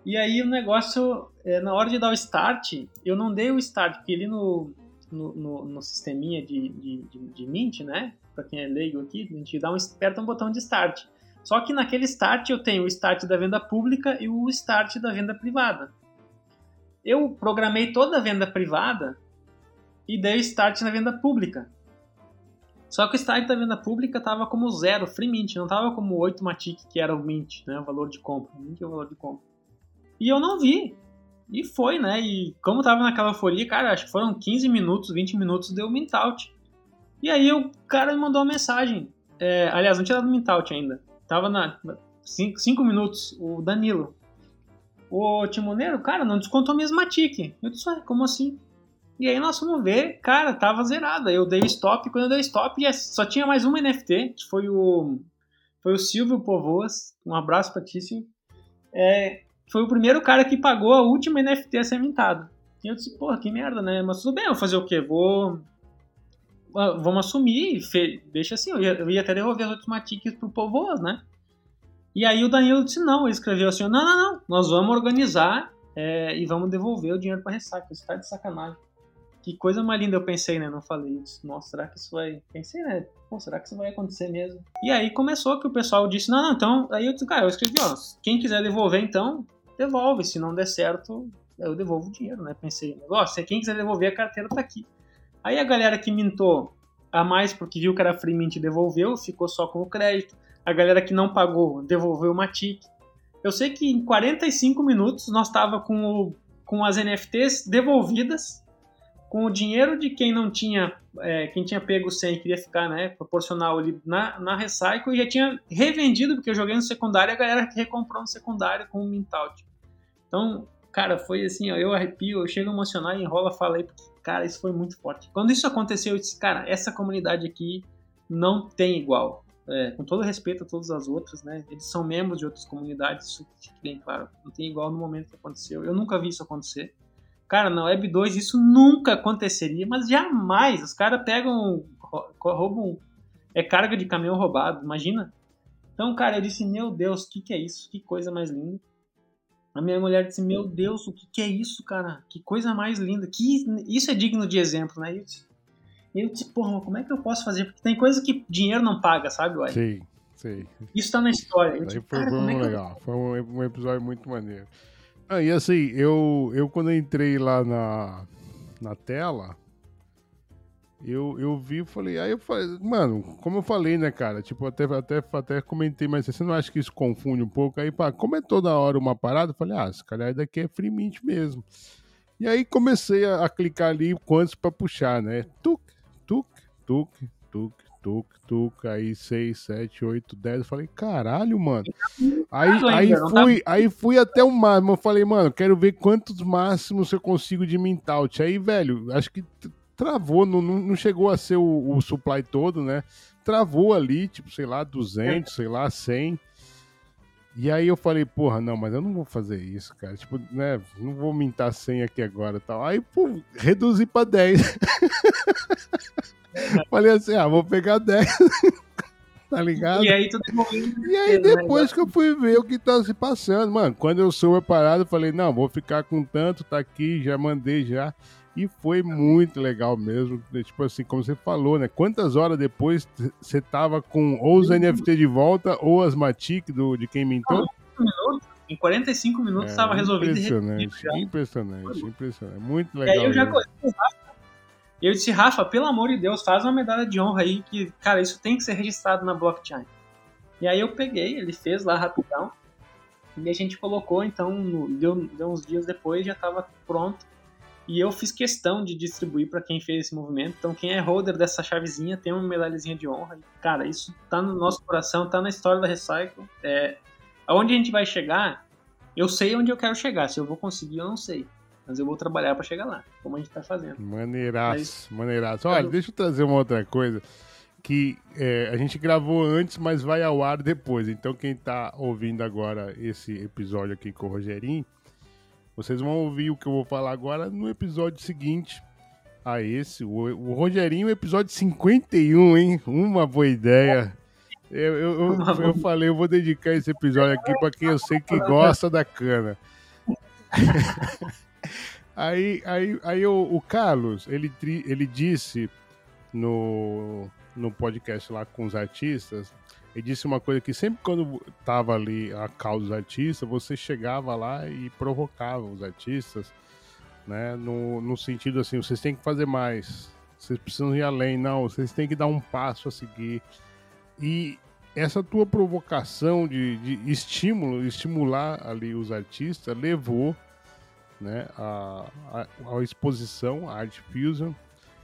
E aí o negócio, é, na hora de dar o start, eu não dei o start, porque ele no, no, no, no sisteminha de, de, de, de Mint, né? para quem é leigo aqui, a gente dá um, aperta um botão de start. Só que naquele start eu tenho o start da venda pública e o start da venda privada. Eu programei toda a venda privada e dei start na venda pública. Só que o start da venda pública estava como zero, free mint, não estava como 8 Matic, que era o mint, né, o valor de compra. Mint é o valor de compra. E eu não vi. E foi, né? E como tava naquela euforia, cara, acho que foram 15 minutos, 20 minutos, deu mint out. E aí o cara me mandou uma mensagem. É, aliás, não tinha dado Mintout ainda. Tava na 5 minutos, o Danilo. O timoneiro, cara, não descontou minhas Matic. Eu disse, ué, como assim? E aí nós fomos ver, cara, tava zerada. Eu dei stop, quando eu dei stop, só tinha mais uma NFT, que foi o, foi o Silvio Povoas. Um abraço pra ti, Silvio. É, foi o primeiro cara que pagou a última NFT a ser mintada. E eu disse, porra, que merda, né? Mas tudo bem, eu vou fazer o quê? Vou vamos assumir, deixa assim, eu ia, eu ia até devolver as outras matiques pro Povoas, né? E aí o Danilo disse não, ele escreveu assim, não, não, não, nós vamos organizar é, e vamos devolver o dinheiro para ressaca, isso tá de sacanagem. Que coisa mais linda eu pensei, né? Não falei isso. Nossa, será que isso vai. Pensei, né? Pô, será que isso vai acontecer mesmo? E aí começou que o pessoal disse: não, não, então. Aí eu disse, cara, eu escrevi, ó, quem quiser devolver, então, devolve. Se não der certo, eu devolvo o dinheiro, né? Pensei, ó, se quem quiser devolver, a carteira tá aqui. Aí a galera que mintou a mais porque viu que era free mint devolveu, ficou só com o crédito. A galera que não pagou devolveu uma TIC. Eu sei que em 45 minutos nós estava com, com as NFTs devolvidas, com o dinheiro de quem não tinha, é, quem tinha pego 100 e queria ficar né, proporcional ali na, na Recycle e já tinha revendido, porque eu joguei no secundário e a galera que recomprou no secundário com o Mintout. Então, cara, foi assim, ó, eu arrepio, eu chego a emocionar e enrola, falei, porque Cara, isso foi muito forte. Quando isso aconteceu, eu disse, cara, essa comunidade aqui não tem igual. É, com todo respeito a todas as outras, né? Eles são membros de outras comunidades, isso fique bem claro. Não tem igual no momento que aconteceu. Eu nunca vi isso acontecer. Cara, na Web 2 isso nunca aconteceria, mas jamais. Os caras pegam, roubam, é carga de caminhão roubado, imagina. Então, cara, eu disse, meu Deus, o que, que é isso? Que coisa mais linda. A minha mulher disse: Meu Deus, o que, que é isso, cara? Que coisa mais linda. Que Isso é digno de exemplo, né? Eu disse, eu disse Porra, mas como é que eu posso fazer? Porque tem coisa que dinheiro não paga, sabe, uai? Sim, sim. Isso tá na história. Eu disse, foi, foi muito é legal. Eu... Foi um, um, episódio muito maneiro. Ah, e assim, eu, eu quando entrei lá na, na tela, eu, eu vi e falei, aí eu falei, mano, como eu falei, né, cara, tipo, até, até, até comentei, mas você não acha que isso confunde um pouco? Aí, pá, como é toda hora uma parada, eu falei, ah, se calhar daqui é free mint mesmo. E aí comecei a, a clicar ali quantos pra puxar, né? Tuk, tuk, tuk, tuk, tuk, aí 6, 7, 8, 10. Eu falei, caralho, mano. Aí, aí, fui, aí fui até o máximo. Eu falei, mano, quero ver quantos máximos eu consigo de mintout. Aí, velho, acho que travou, não, não chegou a ser o, o, supply todo, né? Travou ali, tipo, sei lá, 200, sei lá, 100. E aí eu falei, porra, não, mas eu não vou fazer isso, cara. Tipo, né, não vou mintar 100 aqui agora tal. Aí, pô, reduzi pra 10. falei assim, ah, vou pegar 10. tá ligado? E aí E aí depois que eu fui ver o que tá se passando, mano, quando eu soube a parada, eu falei, não, vou ficar com tanto, tá aqui, já mandei já. E foi muito legal mesmo. Né, tipo assim, como você falou, né? Quantas horas depois você tava com ou os NFT de volta ou as Matic do, de quem mintou? Em 45 minutos estava é, resolvido. Impressionante, impressionante, impressionante. Muito legal. E aí eu já eu disse, Rafa, pelo amor de Deus, faz uma medalha de honra aí, que, cara, isso tem que ser registrado na blockchain. E aí eu peguei, ele fez lá rapidão. E a gente colocou, então, no, deu, deu uns dias depois, já estava pronto. E eu fiz questão de distribuir para quem fez esse movimento. Então, quem é holder dessa chavezinha tem uma medalhazinha de honra. Cara, isso tá no nosso coração, tá na história da Recycle. É, aonde a gente vai chegar, eu sei onde eu quero chegar. Se eu vou conseguir, eu não sei. Mas eu vou trabalhar para chegar lá, como a gente tá fazendo. Maneiraço, Mas, maneiraço. Olha, eu... deixa eu trazer uma outra coisa que é, a gente gravou antes, mas vai ao ar depois. Então, quem está ouvindo agora esse episódio aqui com o Rogerinho, vocês vão ouvir o que eu vou falar agora no episódio seguinte a esse. O, o Rogerinho, episódio 51, hein? Uma boa ideia. Eu, eu, eu, eu falei, eu vou dedicar esse episódio aqui para quem eu sei que gosta da cana. aí, aí, aí o, o Carlos, ele, ele disse no, no podcast lá com os artistas, ele disse uma coisa que sempre quando tava ali a causa dos artistas, você chegava lá e provocava os artistas, né? No, no sentido assim, vocês têm que fazer mais, vocês precisam ir além, não, vocês têm que dar um passo a seguir. E essa tua provocação de, de estímulo, estimular ali os artistas, levou né, a, a, a exposição, a Art Fusion,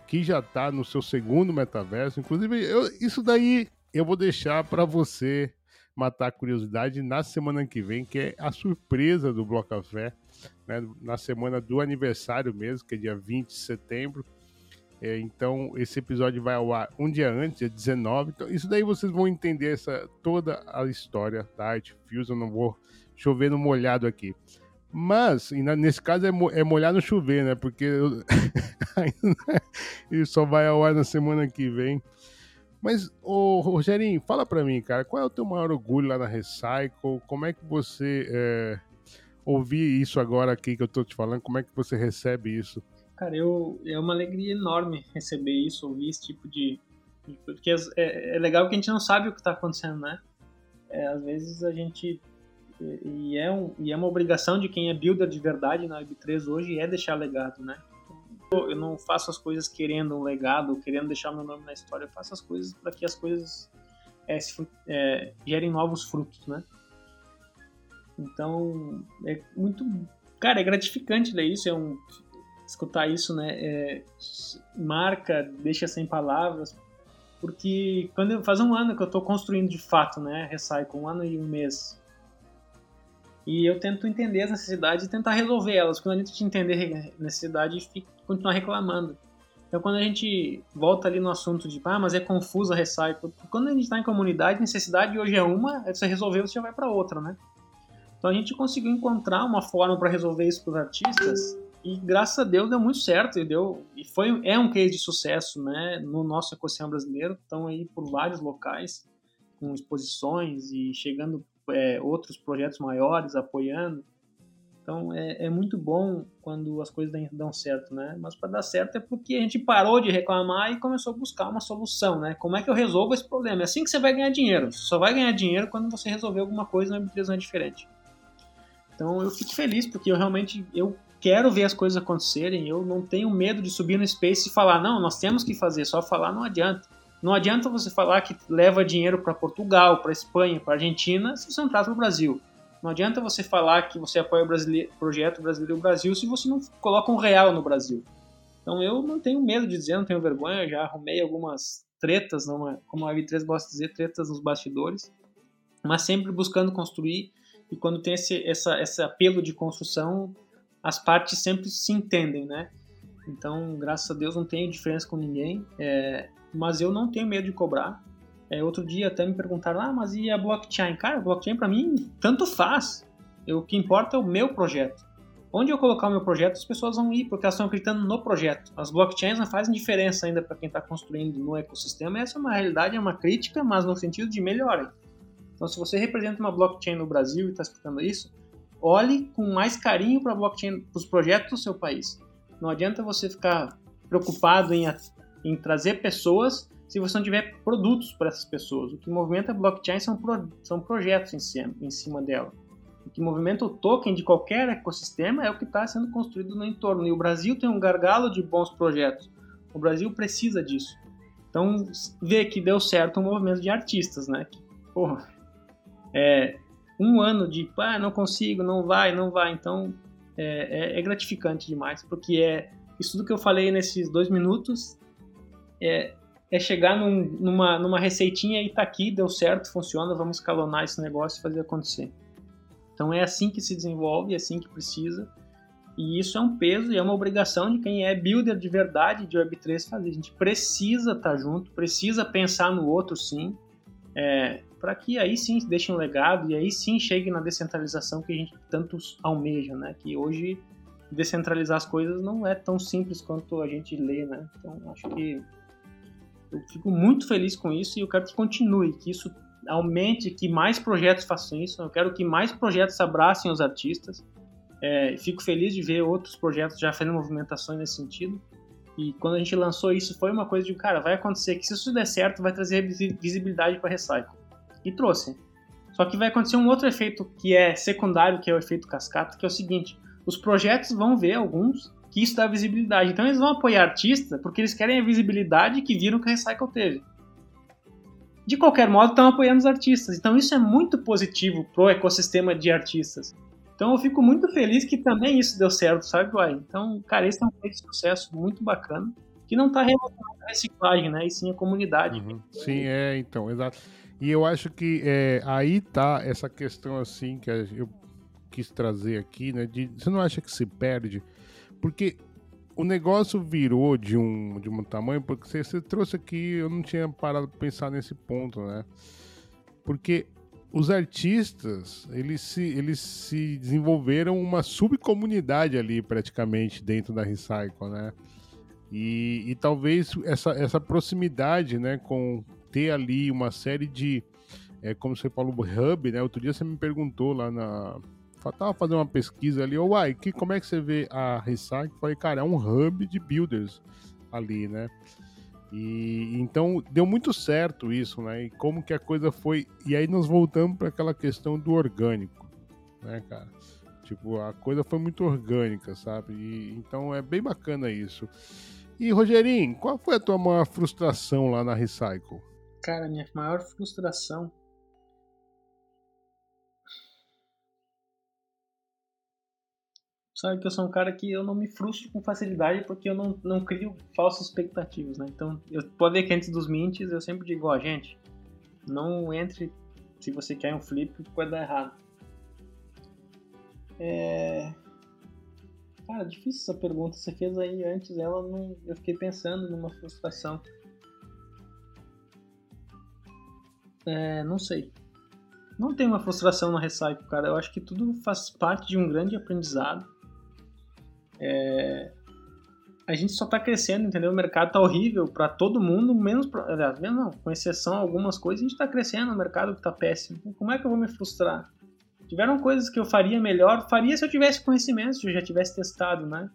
que já está no seu segundo metaverso. Inclusive, eu, isso daí eu vou deixar para você matar a curiosidade na semana que vem, que é a surpresa do Bloco Café, né, na semana do aniversário mesmo, que é dia 20 de setembro. É, então, esse episódio vai ao ar um dia antes, dia 19. Então, isso daí vocês vão entender essa, toda a história da Art Fusion. Não vou chover no molhado aqui. Mas, nesse caso, é, é molhar no chover, né? Porque eu... ele só vai ao ar na semana que vem. Mas, ô, Rogerinho, fala pra mim, cara, qual é o teu maior orgulho lá na Recycle? Como é que você é, ouvir isso agora aqui que eu tô te falando? Como é que você recebe isso? Cara, eu, é uma alegria enorme receber isso, ouvir esse tipo de. Porque é, é legal que a gente não sabe o que tá acontecendo, né? É, às vezes a gente e é, um, e é uma obrigação de quem é builder de verdade na Web3 hoje é deixar legado, né? Eu não faço as coisas querendo um legado, querendo deixar meu nome na história, eu faço as coisas para que as coisas é, se, é, gerem novos frutos, né? Então, é muito... Cara, é gratificante ler isso, é um, escutar isso, né? É, marca, deixa sem palavras, porque quando faz um ano que eu estou construindo de fato, né? Recycle, um ano e um mês e eu tento entender as necessidades e tentar resolver elas. Quando a gente entender a necessidade, fica, continuar reclamando. Então, quando a gente volta ali no assunto de, ah, mas é confuso a recycle. Quando a gente está em comunidade, necessidade hoje é uma, aí você resolveu, você já vai para outra, né? Então, a gente conseguiu encontrar uma forma para resolver isso para os artistas e, graças a Deus, deu muito certo e deu e foi é um case de sucesso, né? No nosso ecossistema brasileiro, estão aí por vários locais com exposições e chegando é, outros projetos maiores apoiando. Então é, é, muito bom quando as coisas dão certo, né? Mas para dar certo é porque a gente parou de reclamar e começou a buscar uma solução, né? Como é que eu resolvo esse problema? É assim que você vai ganhar dinheiro. Você só vai ganhar dinheiro quando você resolver alguma coisa na empresa diferente. Então eu fico feliz porque eu realmente eu quero ver as coisas acontecerem. Eu não tenho medo de subir no Space e falar não, nós temos que fazer. Só falar não adianta. Não adianta você falar que leva dinheiro para Portugal, para Espanha, para Argentina, se você não traz para o Brasil. Não adianta você falar que você apoia o projeto Brasileiro Brasil se você não coloca um real no Brasil. Então eu não tenho medo de dizer, não tenho vergonha, já arrumei algumas tretas, não é, como a V3 gosta de dizer, tretas nos bastidores, mas sempre buscando construir e quando tem esse, essa, esse apelo de construção, as partes sempre se entendem, né? Então, graças a Deus, não tenho diferença com ninguém. É, mas eu não tenho medo de cobrar. É, outro dia até me perguntaram, ah, mas e a blockchain? Cara, blockchain para mim tanto faz. Eu, o que importa é o meu projeto. Onde eu colocar o meu projeto, as pessoas vão ir, porque elas estão acreditando no projeto. As blockchains não fazem diferença ainda para quem está construindo no ecossistema. Essa é uma realidade, é uma crítica, mas no sentido de melhora. Então, se você representa uma blockchain no Brasil e está escutando isso, olhe com mais carinho para blockchain, para os projetos do seu país. Não adianta você ficar preocupado em em trazer pessoas se você não tiver produtos para essas pessoas. O que movimenta a blockchain são, pro, são projetos em cima, em cima dela. O que movimenta o token de qualquer ecossistema é o que está sendo construído no entorno. E o Brasil tem um gargalo de bons projetos. O Brasil precisa disso. Então, vê que deu certo um movimento de artistas, né? porra, é, um ano de, ah, não consigo, não vai, não vai. Então, é, é, é gratificante demais, porque é isso tudo que eu falei nesses dois minutos é, é chegar num, numa, numa receitinha e tá aqui, deu certo, funciona, vamos escalonar esse negócio e fazer acontecer. Então é assim que se desenvolve, é assim que precisa. E isso é um peso e é uma obrigação de quem é builder de verdade de Web3 fazer. A gente precisa estar tá junto, precisa pensar no outro sim, é, para que aí sim deixe um legado e aí sim chegue na descentralização que a gente tanto almeja, né? Que hoje descentralizar as coisas não é tão simples quanto a gente lê, né? Então acho que eu fico muito feliz com isso e eu quero que continue, que isso aumente, que mais projetos façam isso. Eu quero que mais projetos abracem os artistas. É, fico feliz de ver outros projetos já fazendo movimentações nesse sentido. E quando a gente lançou isso, foi uma coisa de, cara, vai acontecer que se isso der certo, vai trazer visibilidade para Recycle. E trouxe. Só que vai acontecer um outro efeito que é secundário, que é o efeito cascata, que é o seguinte: os projetos vão ver alguns que isso dá visibilidade. Então eles vão apoiar artista porque eles querem a visibilidade que viram que a Recycle teve. De qualquer modo, estão apoiando os artistas. Então isso é muito positivo pro ecossistema de artistas. Então eu fico muito feliz que também isso deu certo, sabe, Uai? Então, cara, esse é um de sucesso muito bacana, que não está relacionado à reciclagem, né? E sim à comunidade. Uhum. Sim, é, então, exato. E eu acho que é, aí tá essa questão assim que eu quis trazer aqui, né? De, você não acha que se perde? Porque o negócio virou de um, de um tamanho, porque você, você trouxe aqui, eu não tinha parado para pensar nesse ponto, né? Porque os artistas, eles se, eles se desenvolveram uma subcomunidade ali, praticamente, dentro da Recycle, né? E, e talvez essa, essa proximidade, né, com ter ali uma série de, é, como você falou, hub, né? Outro dia você me perguntou lá na, tava fazendo uma pesquisa ali, uai, que, como é que você vê a Recycle? Falei, cara, é um hub de builders ali, né? E então deu muito certo isso, né? E como que a coisa foi. E aí nós voltamos para aquela questão do orgânico, né, cara? Tipo, a coisa foi muito orgânica, sabe? E, então é bem bacana isso. E Rogerinho, qual foi a tua maior frustração lá na Recycle? Cara, minha maior frustração Sabe que eu sou um cara que eu não me frustro com facilidade porque eu não, não crio falsas expectativas, né? Então, eu, pode ver que antes dos mints eu sempre digo, ó, gente, não entre se você quer um flip pode dar errado. É... Cara, difícil essa pergunta. Você fez aí antes, ela não... eu fiquei pensando numa frustração. É, não sei. Não tem uma frustração no Recycle, cara. Eu acho que tudo faz parte de um grande aprendizado. É, a gente só está crescendo, entendeu? O mercado está horrível para todo mundo, menos, pra, não, com exceção a algumas coisas, a gente está crescendo, o mercado está péssimo. Como é que eu vou me frustrar? Tiveram coisas que eu faria melhor, faria se eu tivesse conhecimento, se eu já tivesse testado, né?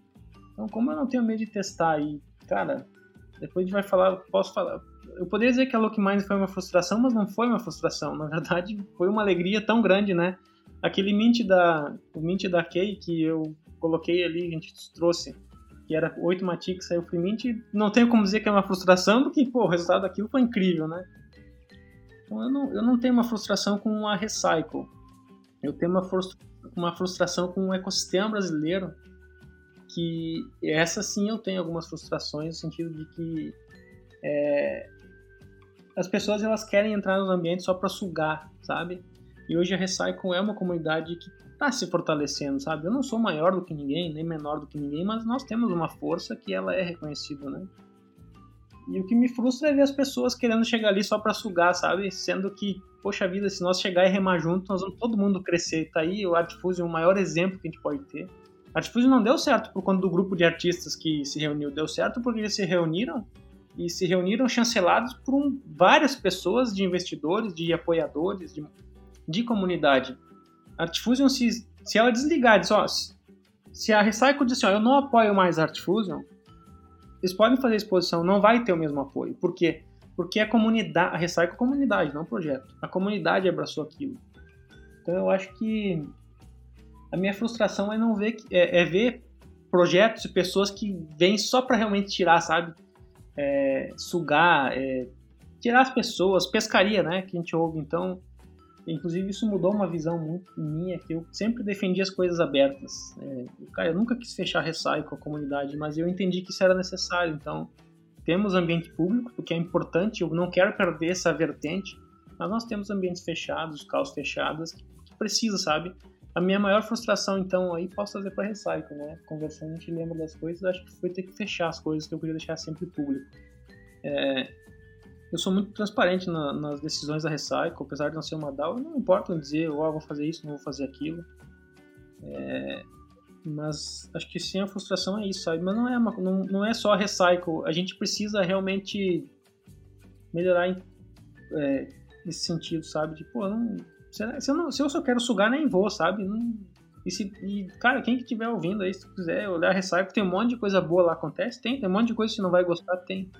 Então, como eu não tenho medo de testar e, cara, depois a gente vai falar, posso falar. Eu poderia dizer que a Lockmind foi uma frustração, mas não foi uma frustração. Na verdade, foi uma alegria tão grande, né? Aquele mint da, o mint da Key que eu coloquei ali, a gente trouxe, que era 8 Matic, saiu Free Mint, não tenho como dizer que é uma frustração, porque pô, o resultado daquilo foi incrível, né? Então eu não, eu não tenho uma frustração com a Recycle. Eu tenho uma, frustra uma frustração com o ecossistema brasileiro, que essa sim eu tenho algumas frustrações, no sentido de que é, as pessoas elas querem entrar nos ambientes só para sugar, sabe? E hoje a Recycle é uma comunidade que está se fortalecendo, sabe? Eu não sou maior do que ninguém, nem menor do que ninguém, mas nós temos uma força que ela é reconhecida, né? E o que me frustra é ver as pessoas querendo chegar ali só para sugar, sabe? Sendo que, poxa vida, se nós chegar e remar junto, nós vamos todo mundo crescer. Tá aí o Artifusion, o maior exemplo que a gente pode ter. Artifusion não deu certo por conta do grupo de artistas que se reuniu, deu certo porque eles se reuniram e se reuniram chancelados por um, várias pessoas de investidores, de apoiadores, de, de comunidade. Artfusion, se, se ela desligar, diz, ó, se, a Recycle diz assim, ó, eu não apoio mais a Artfusion, eles podem fazer exposição, não vai ter o mesmo apoio. Por quê? Porque a comunidade, a Recycle é comunidade, não projeto. A comunidade abraçou aquilo. Então eu acho que a minha frustração é não ver, é, é ver projetos e pessoas que vêm só para realmente tirar, sabe? É, sugar, é, tirar as pessoas, pescaria, né? Que a gente ouve. Então, inclusive isso mudou uma visão muito minha, que eu sempre defendi as coisas abertas. É, cara, eu nunca quis fechar recycle com a comunidade, mas eu entendi que isso era necessário. Então, temos ambiente público, porque é importante, eu não quero perder essa vertente, mas nós temos ambientes fechados, caos fechados, que precisa, sabe? A minha maior frustração, então, aí posso trazer para recycle, né? Conversando, a gente lembra das coisas, acho que foi ter que fechar as coisas que eu queria deixar sempre público. É, eu sou muito transparente na, nas decisões da Recycle, apesar de não ser uma DAO, não importa dizer, oh, vou fazer isso, não vou fazer aquilo. É, mas acho que sim, a frustração é isso, sabe? Mas não é, uma, não, não é só a Recycle, a gente precisa realmente melhorar em, é, nesse sentido, sabe? De, pô, não, se, eu não, se eu só quero sugar, nem vou, sabe? Não, e, se, e, cara, quem que estiver ouvindo aí, se quiser olhar a Recycle, tem um monte de coisa boa lá acontece, tem, tem um monte de coisa que você não vai gostar, tem.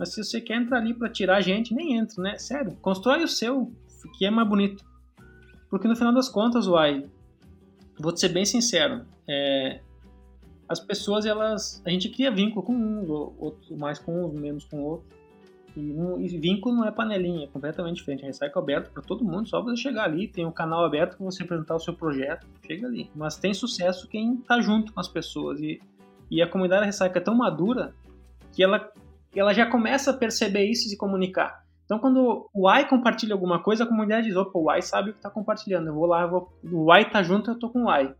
Mas se você quer entrar ali para tirar a gente, nem entra, né? Sério, constrói o seu, que é mais bonito. Porque no final das contas, Uai, vou te ser bem sincero, é, as pessoas, elas. A gente cria vínculo com uns, outros mais com uns, menos com outros. E, não, e vínculo não é panelinha, é completamente diferente. Recycle aberto para todo mundo, só você chegar ali, tem um canal aberto para você apresentar o seu projeto, chega ali. Mas tem sucesso quem tá junto com as pessoas. E, e a comunidade Recycle é tão madura que ela ela já começa a perceber isso e se comunicar. Então, quando o Y compartilha alguma coisa, a comunidade diz: opa, o Y sabe o que está compartilhando. Eu vou lá, eu vou... o Y tá junto, eu tô com o Y.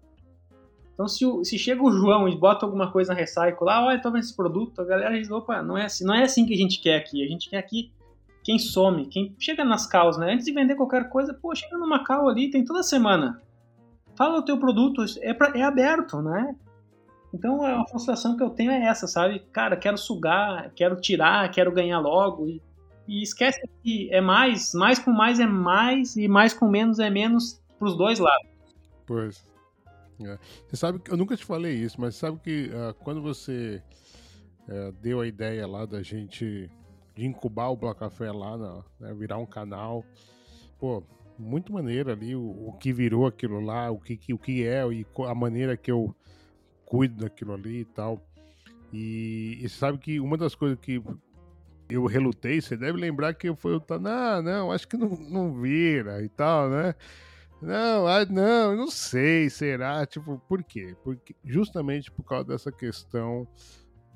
Então, se, o, se chega o João e bota alguma coisa na Recycle lá, olha, tô vendo esse produto, a galera diz: opa, não é, assim, não é assim que a gente quer aqui. A gente quer aqui quem some, quem chega nas causas, né? Antes de vender qualquer coisa, pô, chega numa cal ali, tem toda semana. Fala o teu produto, é, pra, é aberto, né? Então a frustração que eu tenho é essa, sabe? Cara, quero sugar, quero tirar, quero ganhar logo. E, e esquece que é mais, mais com mais é mais e mais com menos é menos pros dois lados. Pois. É. Você sabe que eu nunca te falei isso, mas sabe que uh, quando você uh, deu a ideia lá da gente de incubar o Bloco Café lá, na, né, virar um canal, pô, muito maneiro ali o, o, que virou aquilo lá, o que, que, o que é e a maneira que eu cuido daquilo ali e tal. E, e sabe que uma das coisas que eu relutei, você deve lembrar que eu fui, eu não, não, acho que não, não vira e tal, né? Não, ah, não, não sei, será? Tipo, por quê? Porque, justamente por causa dessa questão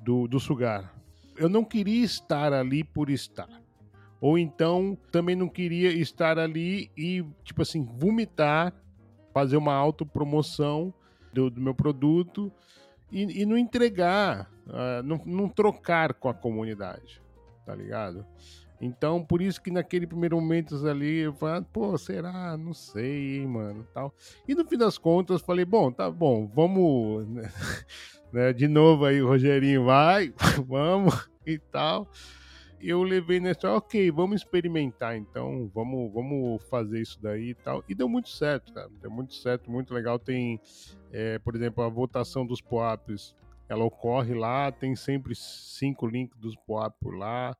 do, do sugar. Eu não queria estar ali por estar. Ou então, também não queria estar ali e, tipo assim, vomitar, fazer uma autopromoção do, do meu produto e, e não entregar, uh, não, não trocar com a comunidade, tá ligado? Então, por isso que naquele primeiro momento ali, eu falei, ah, pô, será? Não sei, mano, tal. E no fim das contas, falei, bom, tá bom, vamos, né, de novo aí, o Rogerinho vai, vamos e tal eu levei nessa, ok, vamos experimentar então, vamos, vamos fazer isso daí e tal. E deu muito certo, cara. Deu muito certo, muito legal. Tem, é, por exemplo, a votação dos POAPs, ela ocorre lá, tem sempre cinco links dos POAP lá.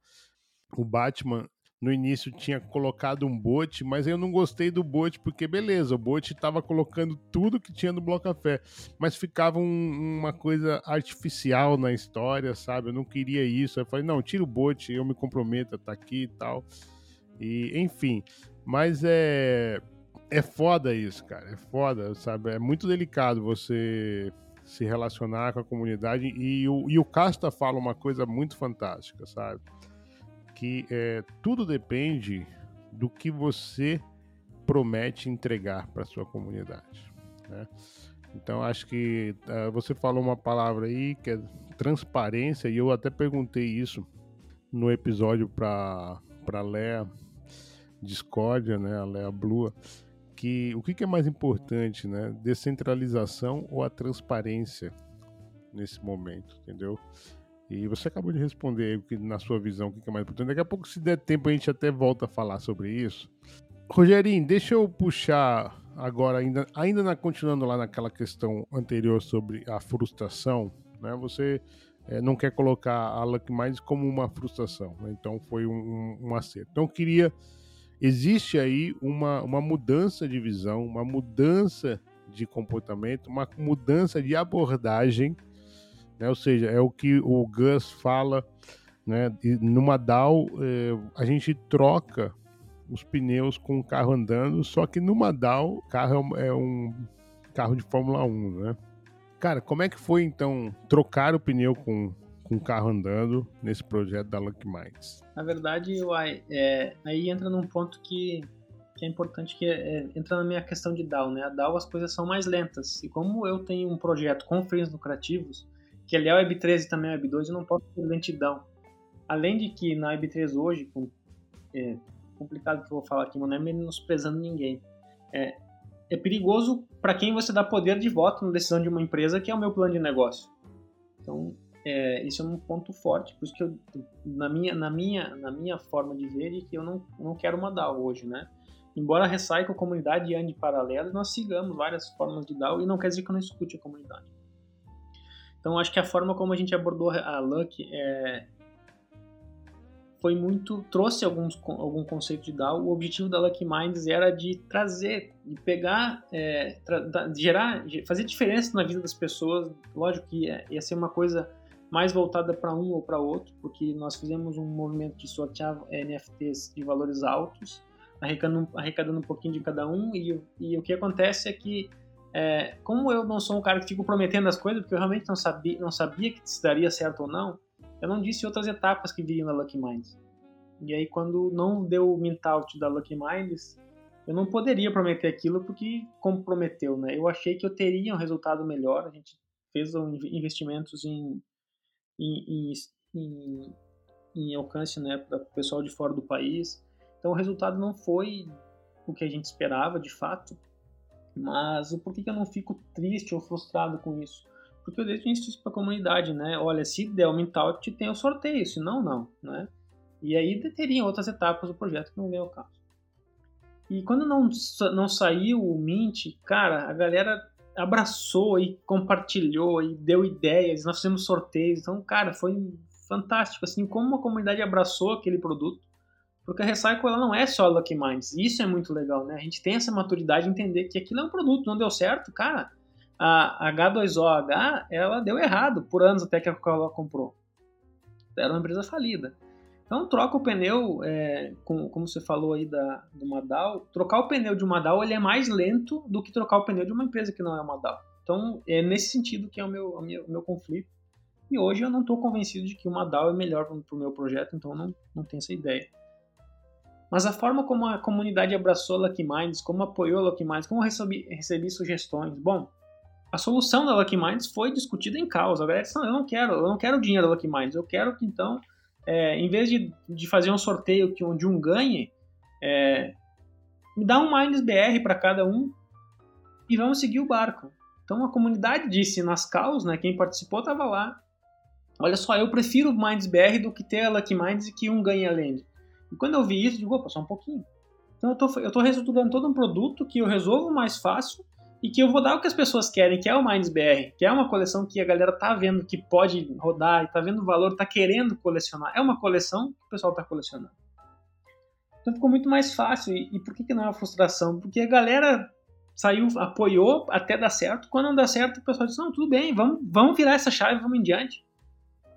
O Batman no início tinha colocado um bot, mas eu não gostei do bot, porque beleza, o bot estava colocando tudo que tinha no Bloco Café, mas ficava um, uma coisa artificial na história, sabe? Eu não queria isso. Eu falei, não, tira o bot, eu me comprometo a tá aqui e tal. E, enfim, mas é. É foda isso, cara. É foda, sabe? É muito delicado você se relacionar com a comunidade. E o, e o Casta fala uma coisa muito fantástica, sabe? Que é, tudo depende do que você promete entregar para sua comunidade. Né? Então acho que uh, você falou uma palavra aí que é transparência e eu até perguntei isso no episódio para para Lea Discordia, né, a Lea Blue, que o que, que é mais importante, né, descentralização ou a transparência nesse momento, entendeu? E você acabou de responder que, na sua visão, o que é mais importante. Daqui a pouco, se der tempo, a gente até volta a falar sobre isso. Rogerinho, deixa eu puxar agora, ainda, ainda na, continuando lá naquela questão anterior sobre a frustração. Né? Você é, não quer colocar a Luck Minds como uma frustração. Né? Então, foi um, um, um acerto. Então, queria. Existe aí uma, uma mudança de visão, uma mudança de comportamento, uma mudança de abordagem né? Ou seja, é o que o Gus fala, né? E numa DAO, é, a gente troca os pneus com o carro andando, só que numa DAO, o carro é um carro de Fórmula 1, né? Cara, como é que foi então trocar o pneu com, com o carro andando nesse projeto da Lucky Minds? Na verdade, uai, é, aí entra num ponto que, que é importante, que é, é, entra na minha questão de DAO, né? A DAO as coisas são mais lentas. E como eu tenho um projeto com fins lucrativos, que ali é o Web3 e também é o Web2, eu não posso ter lentidão. Além de que na Web3 hoje, com, é complicado que eu vou falar aqui, mas não é menosprezando ninguém. É, é perigoso para quem você dá poder de voto na decisão de uma empresa, que é o meu plano de negócio. Então, é, isso é um ponto forte, por isso que eu, na minha, na minha, na minha forma de ver, e que eu não, não quero uma DAO hoje, né? Embora a Recycle comunidade ande paralelo, nós sigamos várias formas de DAO e não quer dizer que eu não escute a comunidade. Então, acho que a forma como a gente abordou a Luck é, foi muito trouxe alguns algum conceito de DAO. O objetivo da Lucky Minds era de trazer, de pegar, é, tra, gerar, fazer diferença na vida das pessoas. Lógico que ia, ia ser uma coisa mais voltada para um ou para outro, porque nós fizemos um movimento de sortear NFTs de valores altos, arrecadando, arrecadando um pouquinho de cada um. E, e o que acontece é que é, como eu não sou um cara que fico prometendo as coisas, porque eu realmente não sabia, não sabia que se daria certo ou não, eu não disse outras etapas que viriam na Lucky Minds. E aí, quando não deu o mint out da Lucky Minds, eu não poderia prometer aquilo porque comprometeu, né? Eu achei que eu teria um resultado melhor. A gente fez investimentos em, em, em, em alcance né, para o pessoal de fora do país. Então, o resultado não foi o que a gente esperava, de fato. Mas o porquê que eu não fico triste ou frustrado com isso? Porque eu deixo isso para a comunidade, né? Olha, se der o Mintout, tem o sorteio, se não, não, né? E aí teriam outras etapas do projeto que não veio ao caso. E quando não, não saiu o Mint, cara, a galera abraçou e compartilhou e deu ideias, nós fizemos sorteios. Então, cara, foi fantástico, assim, como a comunidade abraçou aquele produto. Porque a Recycle ela não é só Lucky Minds. Isso é muito legal, né? A gente tem essa maturidade de entender que aquilo é um produto, não deu certo, cara a H2OH ela deu errado por anos até que a Coca-Cola comprou. Era uma empresa falida. Então troca o pneu, é, com, como você falou aí da, do Madal, trocar o pneu de uma DAO ele é mais lento do que trocar o pneu de uma empresa que não é uma DAO. Então é nesse sentido que é o meu, o meu, o meu conflito. E hoje eu não estou convencido de que uma DAO é melhor para o meu projeto, então não, não tenho essa ideia. Mas a forma como a comunidade abraçou Lucky Minds, como apoiou Lucky Minds, como recebi, recebi sugestões. Bom, a solução da Lucky Minds foi discutida em causa. A galera disse, não, eu não quero, eu não quero o dinheiro da Lucky Minds, eu quero que então, é, em vez de, de fazer um sorteio que onde um ganhe, é, me dá um Minds BR para cada um e vamos seguir o barco. Então a comunidade disse nas causas, né, quem participou estava lá. Olha só, eu prefiro o Minds BR do que ter a Lucky Minds e que um ganhe a land. E quando eu vi isso, eu digo, opa, só um pouquinho. Então eu tô, eu tô reestruturando todo um produto que eu resolvo mais fácil e que eu vou dar o que as pessoas querem, que é o Minds BR, que é uma coleção que a galera tá vendo que pode rodar tá vendo o valor, tá querendo colecionar. É uma coleção que o pessoal tá colecionando. Então ficou muito mais fácil. E, e por que, que não é uma frustração? Porque a galera saiu, apoiou até dar certo. Quando não dá certo, o pessoal diz: não, tudo bem, vamos, vamos virar essa chave, vamos em diante.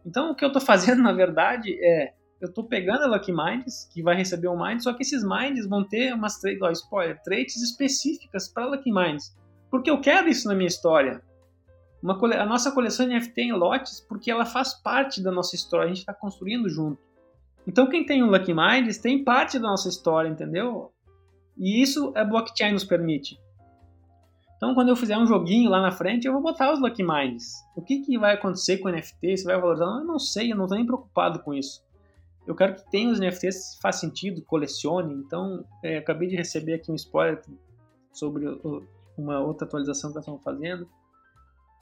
Então o que eu tô fazendo, na verdade, é eu tô pegando a Lucky Minds, que vai receber um Mind, só que esses Minds vão ter umas traits, ó, spoiler, traits específicas para Lucky Minds. Porque eu quero isso na minha história. Cole... A nossa coleção de NFT em lotes, porque ela faz parte da nossa história, a gente está construindo junto. Então quem tem o Lucky Minds tem parte da nossa história, entendeu? E isso a blockchain nos permite. Então quando eu fizer um joguinho lá na frente, eu vou botar os Lucky Minds. O que, que vai acontecer com o NFT? Se vai valorizar? Eu não sei, eu não estou nem preocupado com isso. Eu quero que tenha os NFTs, faz sentido, colecione. Então, é, acabei de receber aqui um spoiler sobre o, uma outra atualização que nós estamos fazendo.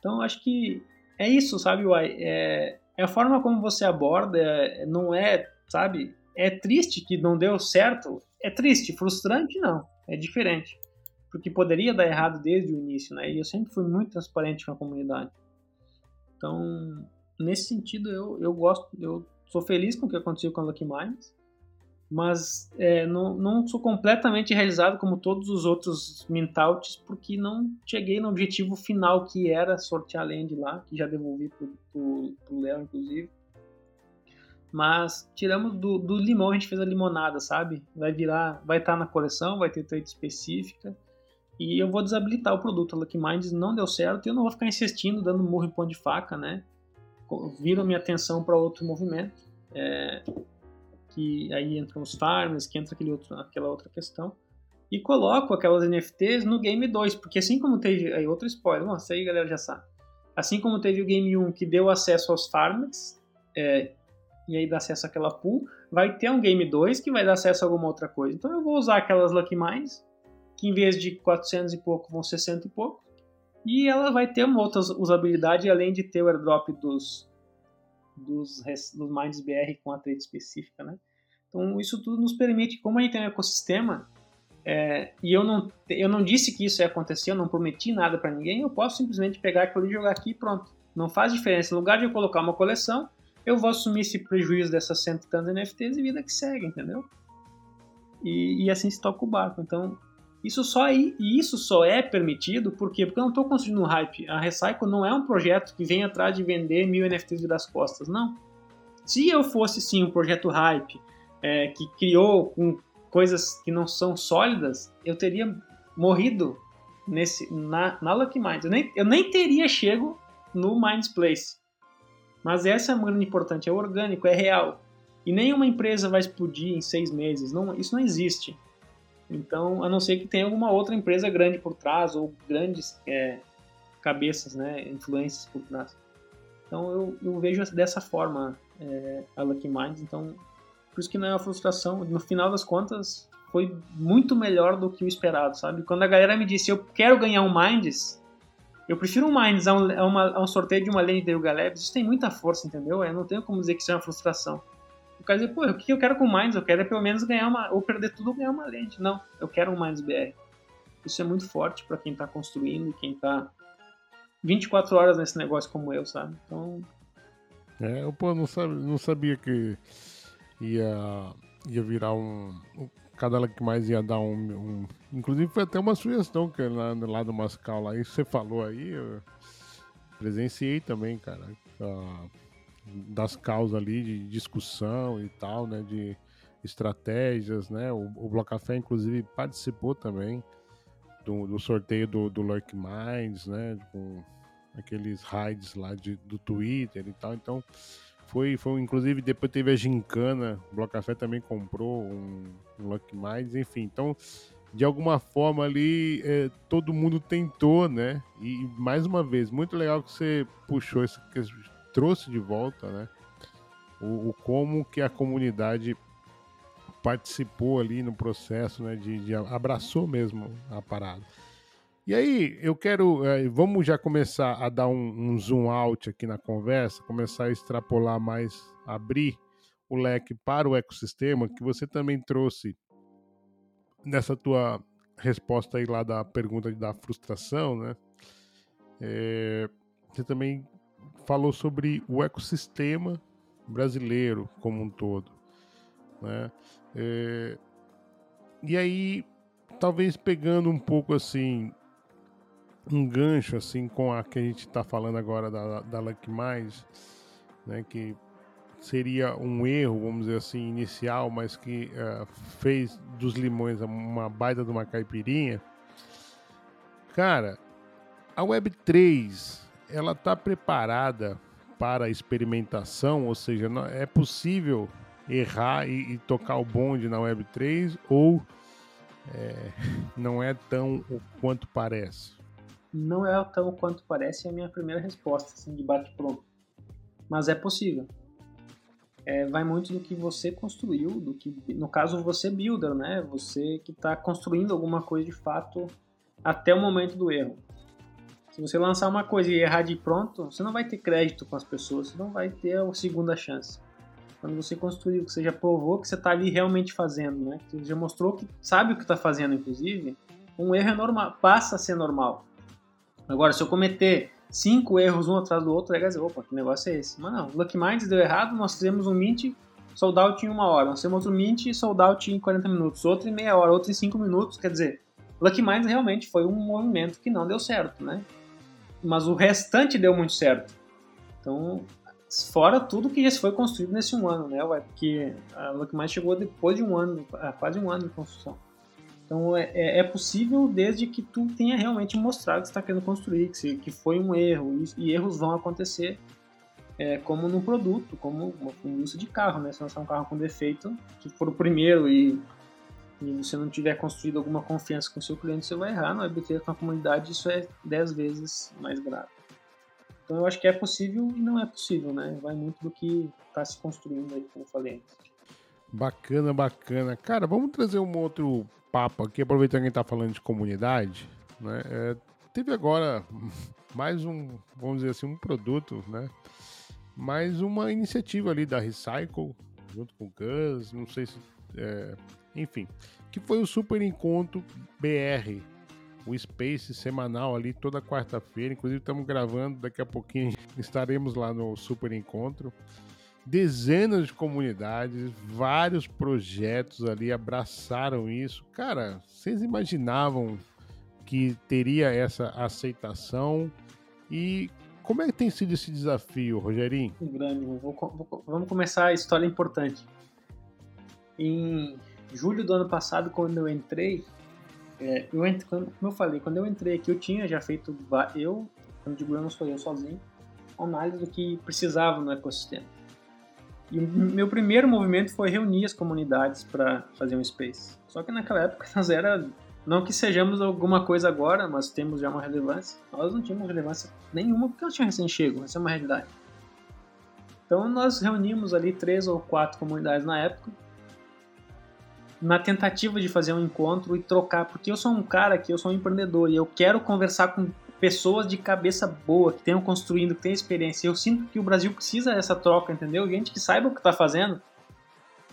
Então, acho que é isso, sabe, Uai? É, é a forma como você aborda, é, não é, sabe? É triste que não deu certo. É triste, frustrante não. É diferente. Porque poderia dar errado desde o início, né? E eu sempre fui muito transparente com a comunidade. Então, nesse sentido, eu, eu gosto, eu sou feliz com o que aconteceu com a Lucky Minds mas é, não, não, sou completamente realizado como todos os outros Mintouts, porque não cheguei no objetivo final que era sortear a land lá, que já devolvi pro, pro Léo, inclusive. Mas tiramos do, do limão, a gente fez a limonada, sabe? Vai virar, vai estar tá na coleção, vai ter trade específica. E eu vou desabilitar o produto. A Lucky Minds não deu certo e eu não vou ficar insistindo, dando murro em pão de faca, né? Viram minha atenção para outro movimento. É, que aí entram os farmers, que entra aquele outro, aquela outra questão. E coloco aquelas NFTs no Game 2, porque assim como teve. Aí, outro spoiler, nossa, aí a galera já sabe. Assim como teve o Game 1 que deu acesso aos farmers, é, e aí dá acesso àquela pool, vai ter um Game 2 que vai dar acesso a alguma outra coisa. Então eu vou usar aquelas Lucky Minds, que em vez de 400 e pouco vão 60 e pouco, e ela vai ter uma outra usabilidade, além de ter o airdrop dos, dos, dos Minds BR com a trade específica, né? Então isso tudo nos permite, como a gente tem um ecossistema, é, e eu não, eu não disse que isso ia acontecer, eu não prometi nada para ninguém, eu posso simplesmente pegar aquilo e jogar aqui e pronto. Não faz diferença. No lugar de eu colocar uma coleção, eu vou assumir esse prejuízo dessas cento e tantas NFTs e vida que segue, entendeu? E, e assim se toca o barco. Então, isso só, e isso só é permitido porque eu não estou construindo um hype. A Recycle não é um projeto que vem atrás de vender mil NFTs das costas, não. Se eu fosse sim um projeto hype é, que criou com coisas que não são sólidas, eu teria morrido nesse na, na Lucky Minds. Eu nem, eu nem teria chego no Minds Place. Mas essa é a grande importante, é orgânico, é real. E nenhuma empresa vai explodir em seis meses, não, isso não existe. Então, a não ser que tenha alguma outra empresa grande por trás, ou grandes é, cabeças, né, influências por trás. Então, eu, eu vejo dessa forma é, a Lucky Minds, então, por isso que não é uma frustração. No final das contas, foi muito melhor do que o esperado, sabe? Quando a galera me disse, eu quero ganhar um Minds, eu prefiro um Minds a um, a uma, a um sorteio de uma lane de Galebs. Isso tem muita força, entendeu? Eu não tenho como dizer que isso é uma frustração. O cara pô, o que eu quero com o Minds? Eu quero é pelo menos ganhar uma. Ou perder tudo ou ganhar uma lente. Não, eu quero um Minds BR. Isso é muito forte para quem tá construindo, quem tá 24 horas nesse negócio como eu, sabe? Então. É, eu pô, não, sabe, não sabia que ia, ia virar um, cada que mais ia dar um, um, Inclusive foi até uma sugestão que lá, lá do Mascal lá, isso você falou aí, eu presenciei também, cara. Uh, das causas ali de discussão e tal, né? De estratégias, né? O, o Bloco Café, inclusive, participou também do, do sorteio do, do Lurk Minds, né? Com aqueles raids lá de, do Twitter e tal. Então, foi, foi, inclusive, depois teve a Gincana, o Bloco Café também comprou um, um Lucky Minds, enfim. Então, de alguma forma ali, é, todo mundo tentou, né? E, mais uma vez, muito legal que você puxou que trouxe de volta, né? O, o como que a comunidade participou ali no processo, né? De, de abraçou mesmo a parada. E aí, eu quero. É, vamos já começar a dar um, um, zoom out aqui na conversa, começar a extrapolar mais, abrir o leque para o ecossistema, que você também trouxe nessa tua resposta aí lá da pergunta da frustração, né? É, você também falou sobre o ecossistema brasileiro como um todo, né? É, e aí, talvez pegando um pouco assim um gancho assim com a que a gente está falando agora da, da Lucky Mais, né, que seria um erro, vamos dizer assim, inicial, mas que uh, fez dos limões uma baita de uma caipirinha. Cara, a Web3 ela está preparada para a experimentação, ou seja, é possível errar e, e tocar o bonde na Web3 ou é, não é tão o quanto parece? não é tão quanto parece a minha primeira resposta, assim, de bate-pronto. Mas é possível. É, vai muito do que você construiu, do que, no caso, você builder, né? Você que está construindo alguma coisa de fato até o momento do erro. Se você lançar uma coisa e errar de pronto, você não vai ter crédito com as pessoas, você não vai ter a segunda chance. Quando você construiu, que você já provou que você está ali realmente fazendo, né? Que você já mostrou que sabe o que está fazendo, inclusive, um erro é normal, passa a ser normal. Agora, se eu cometer cinco erros um atrás do outro, é dizer, opa, que negócio é esse? Mas não, Lucky Minds deu errado, nós fizemos um mint sold out em uma hora, nós temos um mint sold out em 40 minutos, outro em meia hora, outro em 5 minutos, quer dizer, Lucky Minds realmente foi um movimento que não deu certo, né? Mas o restante deu muito certo. Então, fora tudo que já foi construído nesse um ano, né? Porque a Lockmind chegou depois de um ano, quase um ano de construção. Então é, é, é possível desde que tu tenha realmente mostrado que está querendo construir, que, que foi um erro, e, e erros vão acontecer é, como no produto, como uma indústria de carro, né? Se lançar um carro com defeito, se for o primeiro e, e você não tiver construído alguma confiança com o seu cliente, você vai errar. No WebT com a comunidade isso é 10 vezes mais grave. Então eu acho que é possível e não é possível, né? Vai muito do que está se construindo aí, como eu falei antes. Bacana, bacana. Cara, vamos trazer um outro papo aqui, aproveitando que a gente está falando de comunidade, né? É, teve agora mais um, vamos dizer assim, um produto, né? Mais uma iniciativa ali da Recycle, junto com o Gus, não sei se. É, enfim, que foi o Super Encontro BR, o Space semanal ali toda quarta-feira. Inclusive, estamos gravando, daqui a pouquinho estaremos lá no Super Encontro. Dezenas de comunidades, vários projetos ali abraçaram isso. Cara, vocês imaginavam que teria essa aceitação? E como é que tem sido esse desafio, Rogerinho? Grande, vou, vou, vamos começar a história importante. Em julho do ano passado, quando eu entrei, é, eu ent... como eu falei, quando eu entrei aqui, eu tinha já feito, eu, quando digo eu, não sou eu sozinho, análise do que precisava no ecossistema. E o meu primeiro movimento foi reunir as comunidades para fazer um space. Só que naquela época nós era não que sejamos alguma coisa agora, mas temos já uma relevância. Nós não tínhamos relevância nenhuma porque eu tinha recém-chego, essa é uma realidade. Então nós reunimos ali três ou quatro comunidades na época na tentativa de fazer um encontro e trocar, porque eu sou um cara que eu sou um empreendedor e eu quero conversar com pessoas de cabeça boa, que tenham construindo, que tenham experiência. Eu sinto que o Brasil precisa dessa troca, entendeu? Gente que saiba o que está fazendo,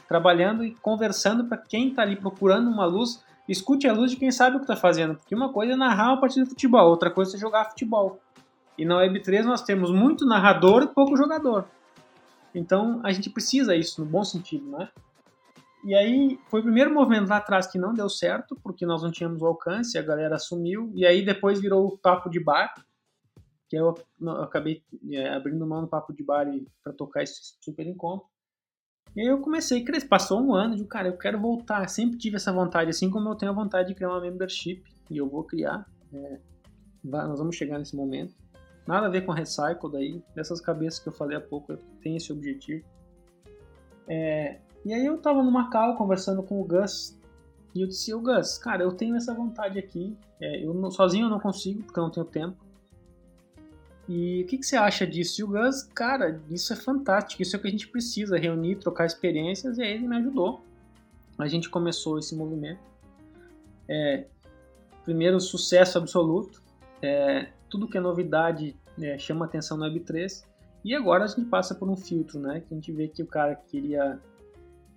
trabalhando e conversando para quem está ali procurando uma luz, escute a luz de quem sabe o que está fazendo. Porque uma coisa é narrar uma partida de futebol, outra coisa é jogar futebol. E na Web3 nós temos muito narrador e pouco jogador. Então a gente precisa isso no bom sentido, né? E aí foi o primeiro movimento lá atrás que não deu certo, porque nós não tínhamos o alcance, a galera assumiu, e aí depois virou o papo de bar, que eu, eu acabei é, abrindo mão do papo de bar para tocar esse super encontro. E aí eu comecei a crescer, passou um ano de, cara, eu quero voltar, sempre tive essa vontade, assim como eu tenho a vontade de criar uma membership, e eu vou criar, é, nós vamos chegar nesse momento. Nada a ver com Recycle daí, dessas cabeças que eu falei há pouco, tem esse objetivo. É, e aí eu tava no Macau conversando com o Gus. E eu disse, o Gus, cara, eu tenho essa vontade aqui. É, eu não, sozinho eu não consigo, porque eu não tenho tempo. E o que, que, você acha disso? E o Gus, cara, isso é fantástico, isso é o que a gente precisa, reunir, trocar experiências, e aí ele me ajudou. A gente começou esse movimento. É, primeiro, sucesso absoluto. É, tudo que é novidade é, chama atenção no Web3. E agora a gente passa por um filtro, né? Que a gente vê que o cara que queria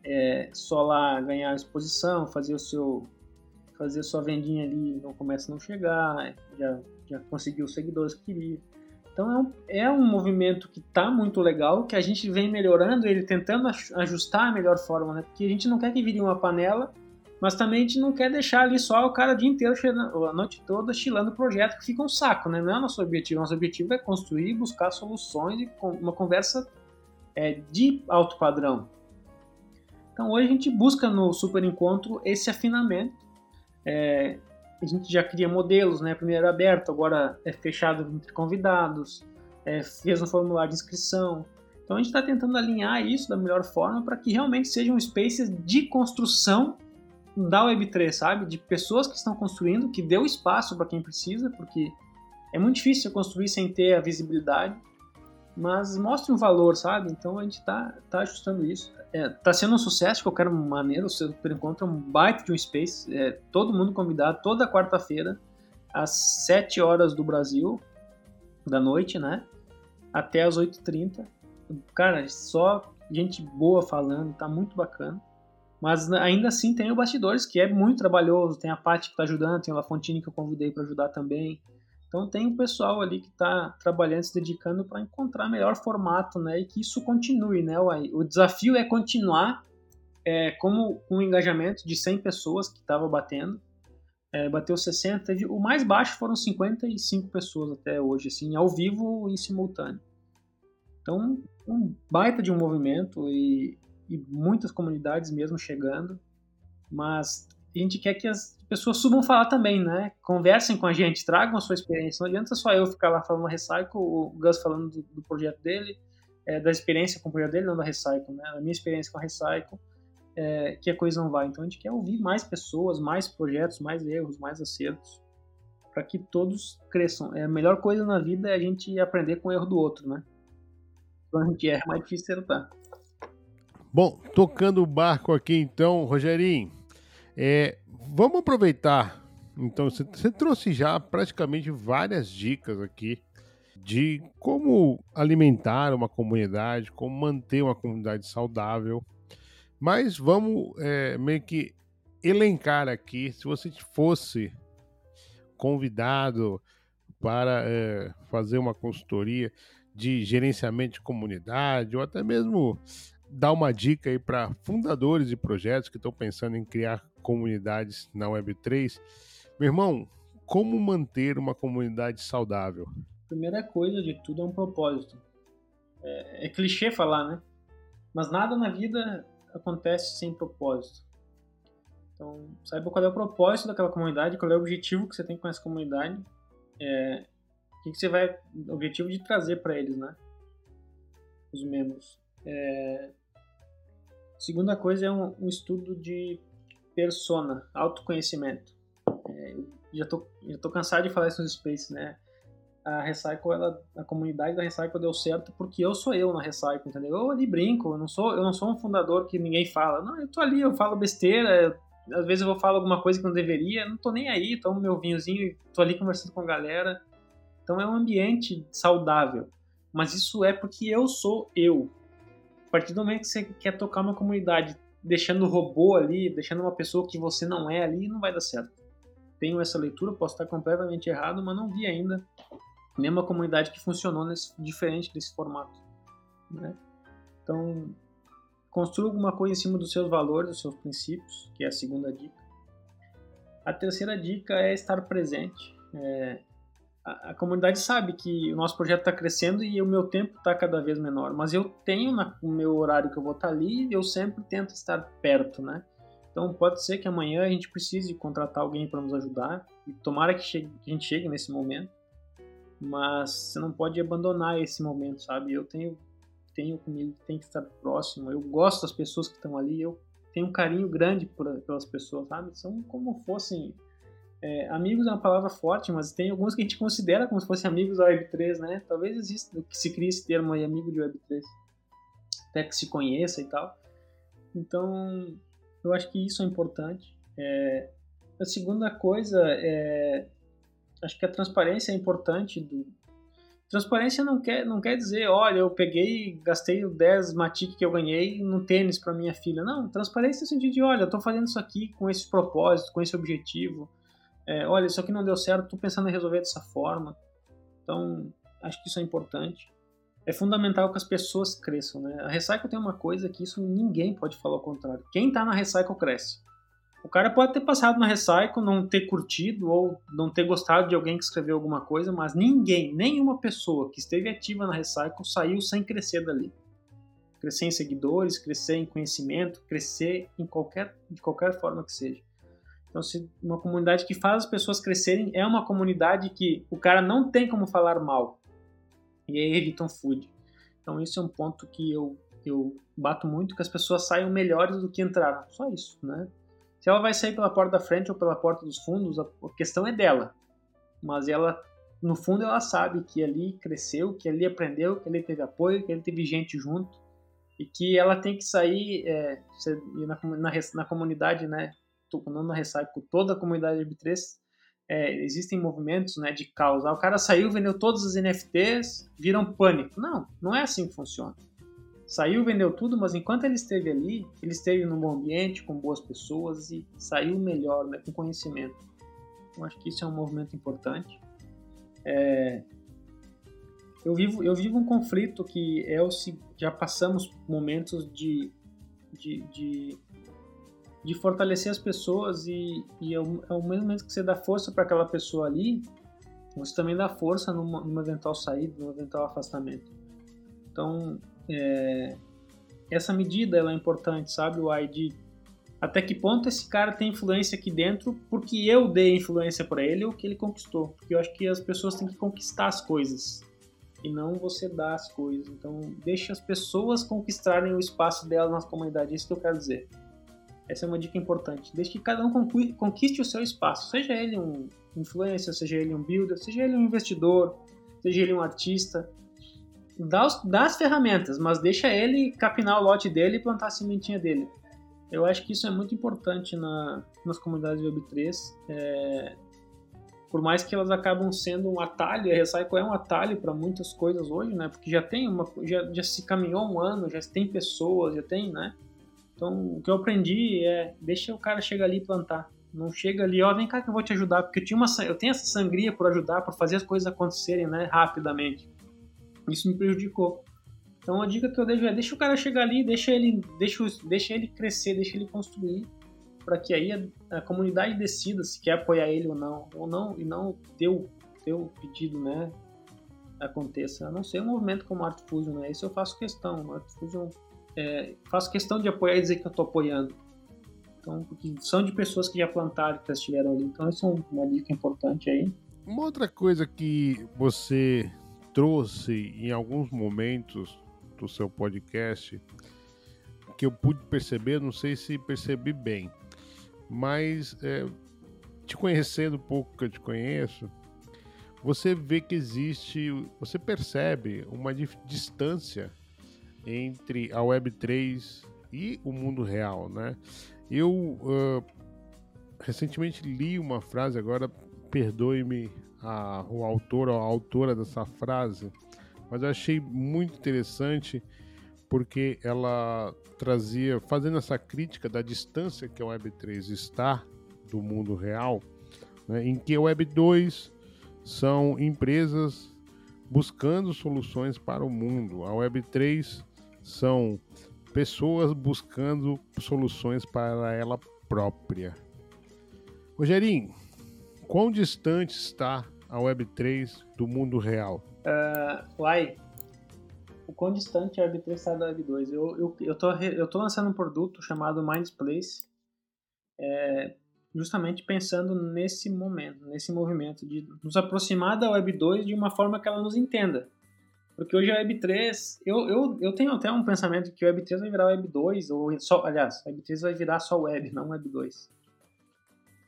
é, só lá ganhar exposição, fazer o seu fazer sua vendinha ali não começa a não chegar, já, já conseguiu os seguidores que queria. Então é um, é um movimento que está muito legal, que a gente vem melhorando ele, tentando ajustar a melhor forma, né? Porque a gente não quer que vire uma panela, mas também a gente não quer deixar ali só o cara o dia inteiro, a noite toda, estilando o projeto, que fica um saco, né? Não é o nosso objetivo. Nosso objetivo é construir, buscar soluções e uma conversa é, de alto padrão. Então hoje a gente busca no Super Encontro esse afinamento. É, a gente já cria modelos, né? Primeiro aberto, agora é fechado entre convidados, é, fez um formulário de inscrição. Então a gente está tentando alinhar isso da melhor forma para que realmente sejam spaces de construção da Web3, sabe? De pessoas que estão construindo, que deu espaço para quem precisa, porque é muito difícil construir sem ter a visibilidade, mas mostre um valor, sabe? Então a gente está tá ajustando isso é, tá sendo um sucesso de qualquer maneira. O Super Encontro é um baita de um space. É, todo mundo convidado toda quarta-feira, às 7 horas do Brasil, da noite, né? Até às 8h30. Cara, só gente boa falando, tá muito bacana. Mas ainda assim tem o Bastidores, que é muito trabalhoso. Tem a Paty que tá ajudando, tem a Lafontine que eu convidei para ajudar também. Então tem um pessoal ali que está trabalhando, se dedicando para encontrar melhor formato, né? E que isso continue, né? O, desafio é continuar é, como um engajamento de 100 pessoas que estava batendo. É, bateu 60, o mais baixo foram 55 pessoas até hoje, assim, ao vivo em simultâneo. Então, um baita de um movimento e, e muitas comunidades mesmo chegando, mas a gente quer que as pessoas subam falar também, né? Conversem com a gente, tragam a sua experiência. Não adianta só eu ficar lá falando Recycle, o Gus falando do, do projeto dele, é, da experiência com o projeto dele, não da Recycle, né? A minha experiência com a Recycle, é, que a coisa não vai. Então a gente quer ouvir mais pessoas, mais projetos, mais erros, mais acertos, para que todos cresçam. É a melhor coisa na vida é a gente aprender com o erro do outro, né? Quando a gente erra, é mais difícil acertar. Bom, tocando o barco aqui então, Rogerinho, é, vamos aproveitar. Então, você, trouxe já praticamente várias dicas aqui de como alimentar uma comunidade, como manter uma comunidade saudável. Mas vamos é, meio que elencar aqui, se você fosse convidado para é, fazer uma consultoria de gerenciamento de comunidade ou até mesmo dar uma dica aí para fundadores de projetos que estão pensando em criar comunidades na Web3. Meu irmão, como manter uma comunidade saudável? Primeira coisa de tudo é um propósito. É, é clichê falar, né? Mas nada na vida acontece sem propósito. Então, saiba qual é o propósito daquela comunidade, qual é o objetivo que você tem com essa comunidade, é, o que, que você vai, o objetivo de trazer para eles, né? Os membros. É, segunda coisa é um, um, estudo de persona, autoconhecimento. É, eu já tô, já tô cansado de falar isso nos Space, né? A Recycle, ela, a comunidade da Recycle deu certo porque eu sou eu na Recycle, entendeu? Eu ali brinco, eu não sou, eu não sou um fundador que ninguém fala. Não, eu tô ali, eu falo besteira, às vezes eu vou falar alguma coisa que não deveria, não tô nem aí, tomo meu vinhozinho e tô ali conversando com a galera. Então é um ambiente saudável. Mas isso é porque eu sou eu. Partir do momento que você quer tocar uma comunidade deixando o robô ali, deixando uma pessoa que você não é ali, não vai dar certo. Tenho essa leitura, posso estar completamente errado, mas não vi ainda nenhuma comunidade que funcionou nesse, diferente desse formato. Né? Então, construa alguma coisa em cima dos seus valores, dos seus princípios, que é a segunda dica. A terceira dica é estar presente. É, a, a, comunidade sabe que o nosso projeto está crescendo e o meu tempo está cada vez menor, mas eu tenho na, o meu horário que eu vou estar tá ali, eu sempre tento estar perto, né? Então pode ser que amanhã a gente precise contratar alguém para nos ajudar e tomara que, chegue, que a gente chegue nesse momento mas você não pode abandonar esse momento, sabe? Eu tenho tenho comigo, tem que estar próximo. Eu gosto das pessoas que estão ali, eu tenho um carinho grande por, pelas pessoas, sabe? São como fossem é, amigos é uma palavra forte, mas tem alguns que a gente considera como se fossem amigos da Web3, né? Talvez exista que se crie esse termo aí, amigo de Web3, até que se conheça e tal. Então, eu acho que isso é importante. É, a segunda coisa é acho que a transparência é importante. Do... Transparência não quer, não quer dizer, olha, eu peguei, gastei o 10 Matic que eu ganhei no tênis para minha filha. Não, transparência no sentido de, olha, eu estou fazendo isso aqui com esse propósito, com esse objetivo. É, olha, isso aqui não deu certo, estou pensando em resolver dessa forma. Então, acho que isso é importante. É fundamental que as pessoas cresçam, né? A Recycle tem uma coisa que isso ninguém pode falar ao contrário. Quem está na Recycle cresce. O cara pode ter passado na Recycle, não ter curtido ou não ter gostado de alguém que escreveu alguma coisa, mas ninguém, nenhuma pessoa que esteve ativa na Recycle saiu sem crescer dali. Crescer em seguidores, crescer em conhecimento, crescer em qualquer, de qualquer forma que seja. Então, se uma comunidade que faz as pessoas crescerem é uma comunidade que o cara não tem como falar mal. E aí evitam food. Então, isso é um ponto que eu, eu bato muito, que as pessoas saiam melhores do que entraram. Só isso, né? Se ela vai sair pela porta da frente ou pela porta dos fundos, a questão é dela. Mas ela, no fundo, ela sabe que ali cresceu, que ali aprendeu, que ali teve apoio, que ali teve gente junto e que ela tem que sair é, na, na, na, comunidade, né? Não na Recycle, toda a comunidade B3 é, existem movimentos né, de causa. O cara saiu, vendeu todos os NFTs, viram pânico. Não, não é assim que funciona. Saiu, vendeu tudo, mas enquanto ele esteve ali, ele esteve num bom ambiente, com boas pessoas e saiu melhor, né, com conhecimento. Eu acho que isso é um movimento importante. É... Eu, vivo, eu vivo um conflito que é o já passamos momentos de, de, de, de fortalecer as pessoas e, e ao, ao mesmo momento que você dá força para aquela pessoa ali, você também dá força numa, numa eventual saída, num eventual afastamento. Então, é, essa medida ela é importante, sabe, o de até que ponto esse cara tem influência aqui dentro porque eu dei influência para ele ou que ele conquistou. Porque eu acho que as pessoas têm que conquistar as coisas e não você dar as coisas. Então, deixe as pessoas conquistarem o espaço delas na comunidade, é isso que eu quero dizer. Essa é uma dica importante. Deixe que cada um conquiste o seu espaço, seja ele um influencer, seja ele um builder, seja ele um investidor, seja ele um artista. Dá, os, dá as ferramentas, mas deixa ele capinar o lote dele e plantar a sementinha dele. Eu acho que isso é muito importante na, nas comunidades Web3. É, por mais que elas acabam sendo um atalho, a Recycle é um atalho para muitas coisas hoje, né? Porque já tem uma, já, já se caminhou um ano, já tem pessoas, já tem, né? Então, o que eu aprendi é deixa o cara chegar ali e plantar. Não chega ali, ó, vem cá que eu vou te ajudar, porque eu, tinha uma, eu tenho essa sangria por ajudar, por fazer as coisas acontecerem, né, rapidamente. Isso me prejudicou. Então a dica que eu deixo é deixa o cara chegar ali, deixa ele, deixa, deixa ele crescer, deixa ele construir, para que aí a, a, comunidade decida se quer apoiar ele ou não, ou não e não teu teu pedido, né, aconteça. A não ser um movimento como Art Fusion, né? Isso eu faço questão. Art Fusion é, faço questão de apoiar e dizer que eu estou apoiando. Então, porque são de pessoas que já plantaram, que já estiveram ali. Então, isso é uma dica importante aí. Uma outra coisa que você trouxe em alguns momentos do seu podcast, que eu pude perceber, não sei se percebi bem, mas é, te conhecendo o pouco que eu te conheço, você vê que existe, você percebe uma distância entre a Web3 e o mundo real, né? Eu uh, recentemente li uma frase, agora perdoe-me o autor ou a autora dessa frase, mas eu achei muito interessante porque ela trazia, fazendo essa crítica da distância que a Web3 está do mundo real, né, em que a Web2 são empresas buscando soluções para o mundo. A Web3 são pessoas buscando soluções para ela própria. Rogerinho, quão distante está a Web3 do mundo real? Uh, uai, o quão distante a Web3 está da Web2? Eu, eu, eu, tô, eu tô lançando um produto chamado Mindsplace, é, justamente pensando nesse momento, nesse movimento de nos aproximar da Web2 de uma forma que ela nos entenda. Porque hoje a Web3, eu, eu, eu tenho até um pensamento que o Web3 vai virar Web2, ou só, aliás, a Web3 vai virar só Web, não Web2.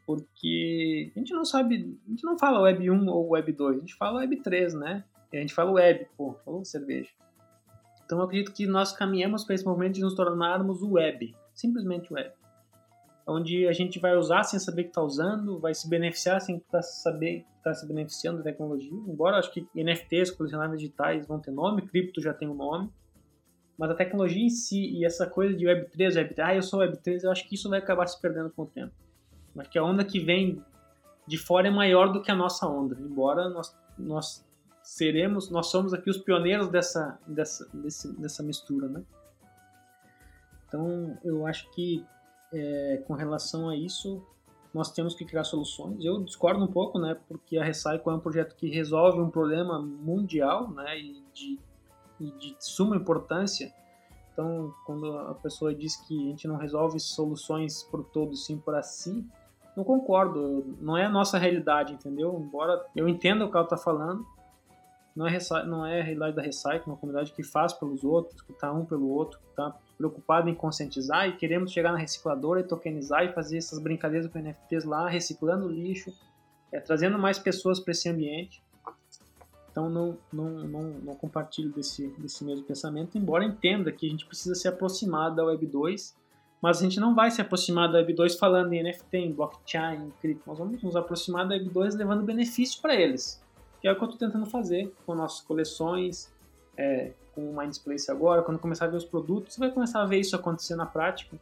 Porque a gente não sabe, a gente não fala Web 1 ou Web 2, a gente fala Web 3, né? E a gente fala Web, pô, falou cerveja. Então eu acredito que nós caminhamos para esse momento de nos tornarmos o Web, simplesmente Web onde a gente vai usar sem saber que está usando, vai se beneficiar sem tá saber que está se beneficiando da tecnologia. Embora acho que NFTs, colecionáveis digitais, vão ter nome, cripto já tem um nome, mas a tecnologia em si e essa coisa de Web3, Web3, ah, eu sou Web3, eu acho que isso vai acabar se perdendo com o tempo. Acho que a onda que vem de fora é maior do que a nossa onda, embora nós, nós seremos, nós somos aqui os pioneiros dessa, dessa, desse, dessa mistura, né? Então, eu acho que é, com relação a isso, nós temos que criar soluções. Eu discordo um pouco, né, porque a Recycle é um projeto que resolve um problema mundial, né, e de, e de suma importância. Então, quando a pessoa diz que a gente não resolve soluções por todos, sim por si, não concordo. Não é a nossa realidade, entendeu? Embora eu entenda o que ela está falando, não é, não é a realidade da Recycle, uma comunidade que faz pelos outros, que está um pelo outro, que está preocupado em conscientizar e queremos chegar na recicladora e tokenizar e fazer essas brincadeiras com NFTs lá, reciclando lixo, é, trazendo mais pessoas para esse ambiente. Então não, não, não, não compartilho desse, desse mesmo pensamento, embora entenda que a gente precisa se aproximar da Web 2, mas a gente não vai se aproximar da Web 2 falando em NFT, em blockchain, em cripto. Nós vamos nos aproximar da Web 2 levando benefício para eles, que é o que eu estou tentando fazer com nossas coleções, é, com o Mindspace agora, quando começar a ver os produtos, você vai começar a ver isso acontecer na prática.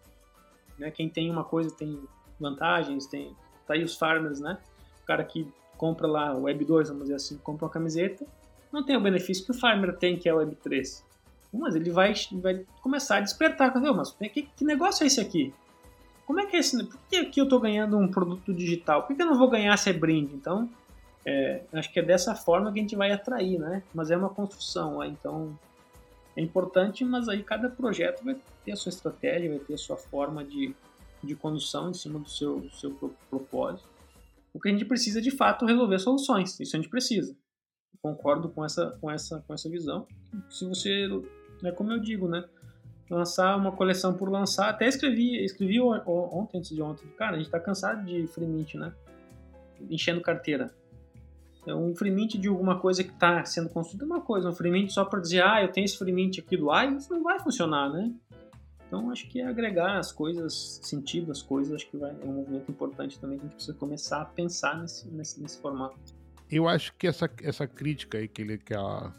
Né? Quem tem uma coisa tem vantagens, tem tá aí os farmers, né? O cara que compra lá o Web 2, vamos dizer assim, compra uma camiseta, não tem o benefício que o farmer tem, que é o Web 3. Mas ele vai, vai começar a despertar, mas que, que negócio é esse aqui? Como é que é esse? Por que aqui eu estou ganhando um produto digital? Por que eu não vou ganhar se é brinde? Então, é, acho que é dessa forma que a gente vai atrair, né? Mas é uma construção, então é importante, mas aí cada projeto vai ter a sua estratégia, vai ter a sua forma de, de condução em cima do seu, do seu propósito. O que a gente precisa de fato é resolver soluções, isso a gente precisa. concordo com essa, com essa, com essa visão. Se você, é como eu digo, né? Lançar uma coleção por lançar, até escrevi, escrevi ontem, antes de ontem, cara, a gente tá cansado de free mint, né? Enchendo carteira é um freemint de alguma coisa que está sendo construída é uma coisa, um freemint só para dizer, ah, eu tenho esse freemint aqui do AI, isso não vai funcionar, né? Então acho que é agregar as coisas, sentido as coisas, acho que vai, é um movimento importante também que a gente precisa começar a pensar nesse, nesse, nesse formato. Eu acho que essa, essa crítica aí que ele que, a,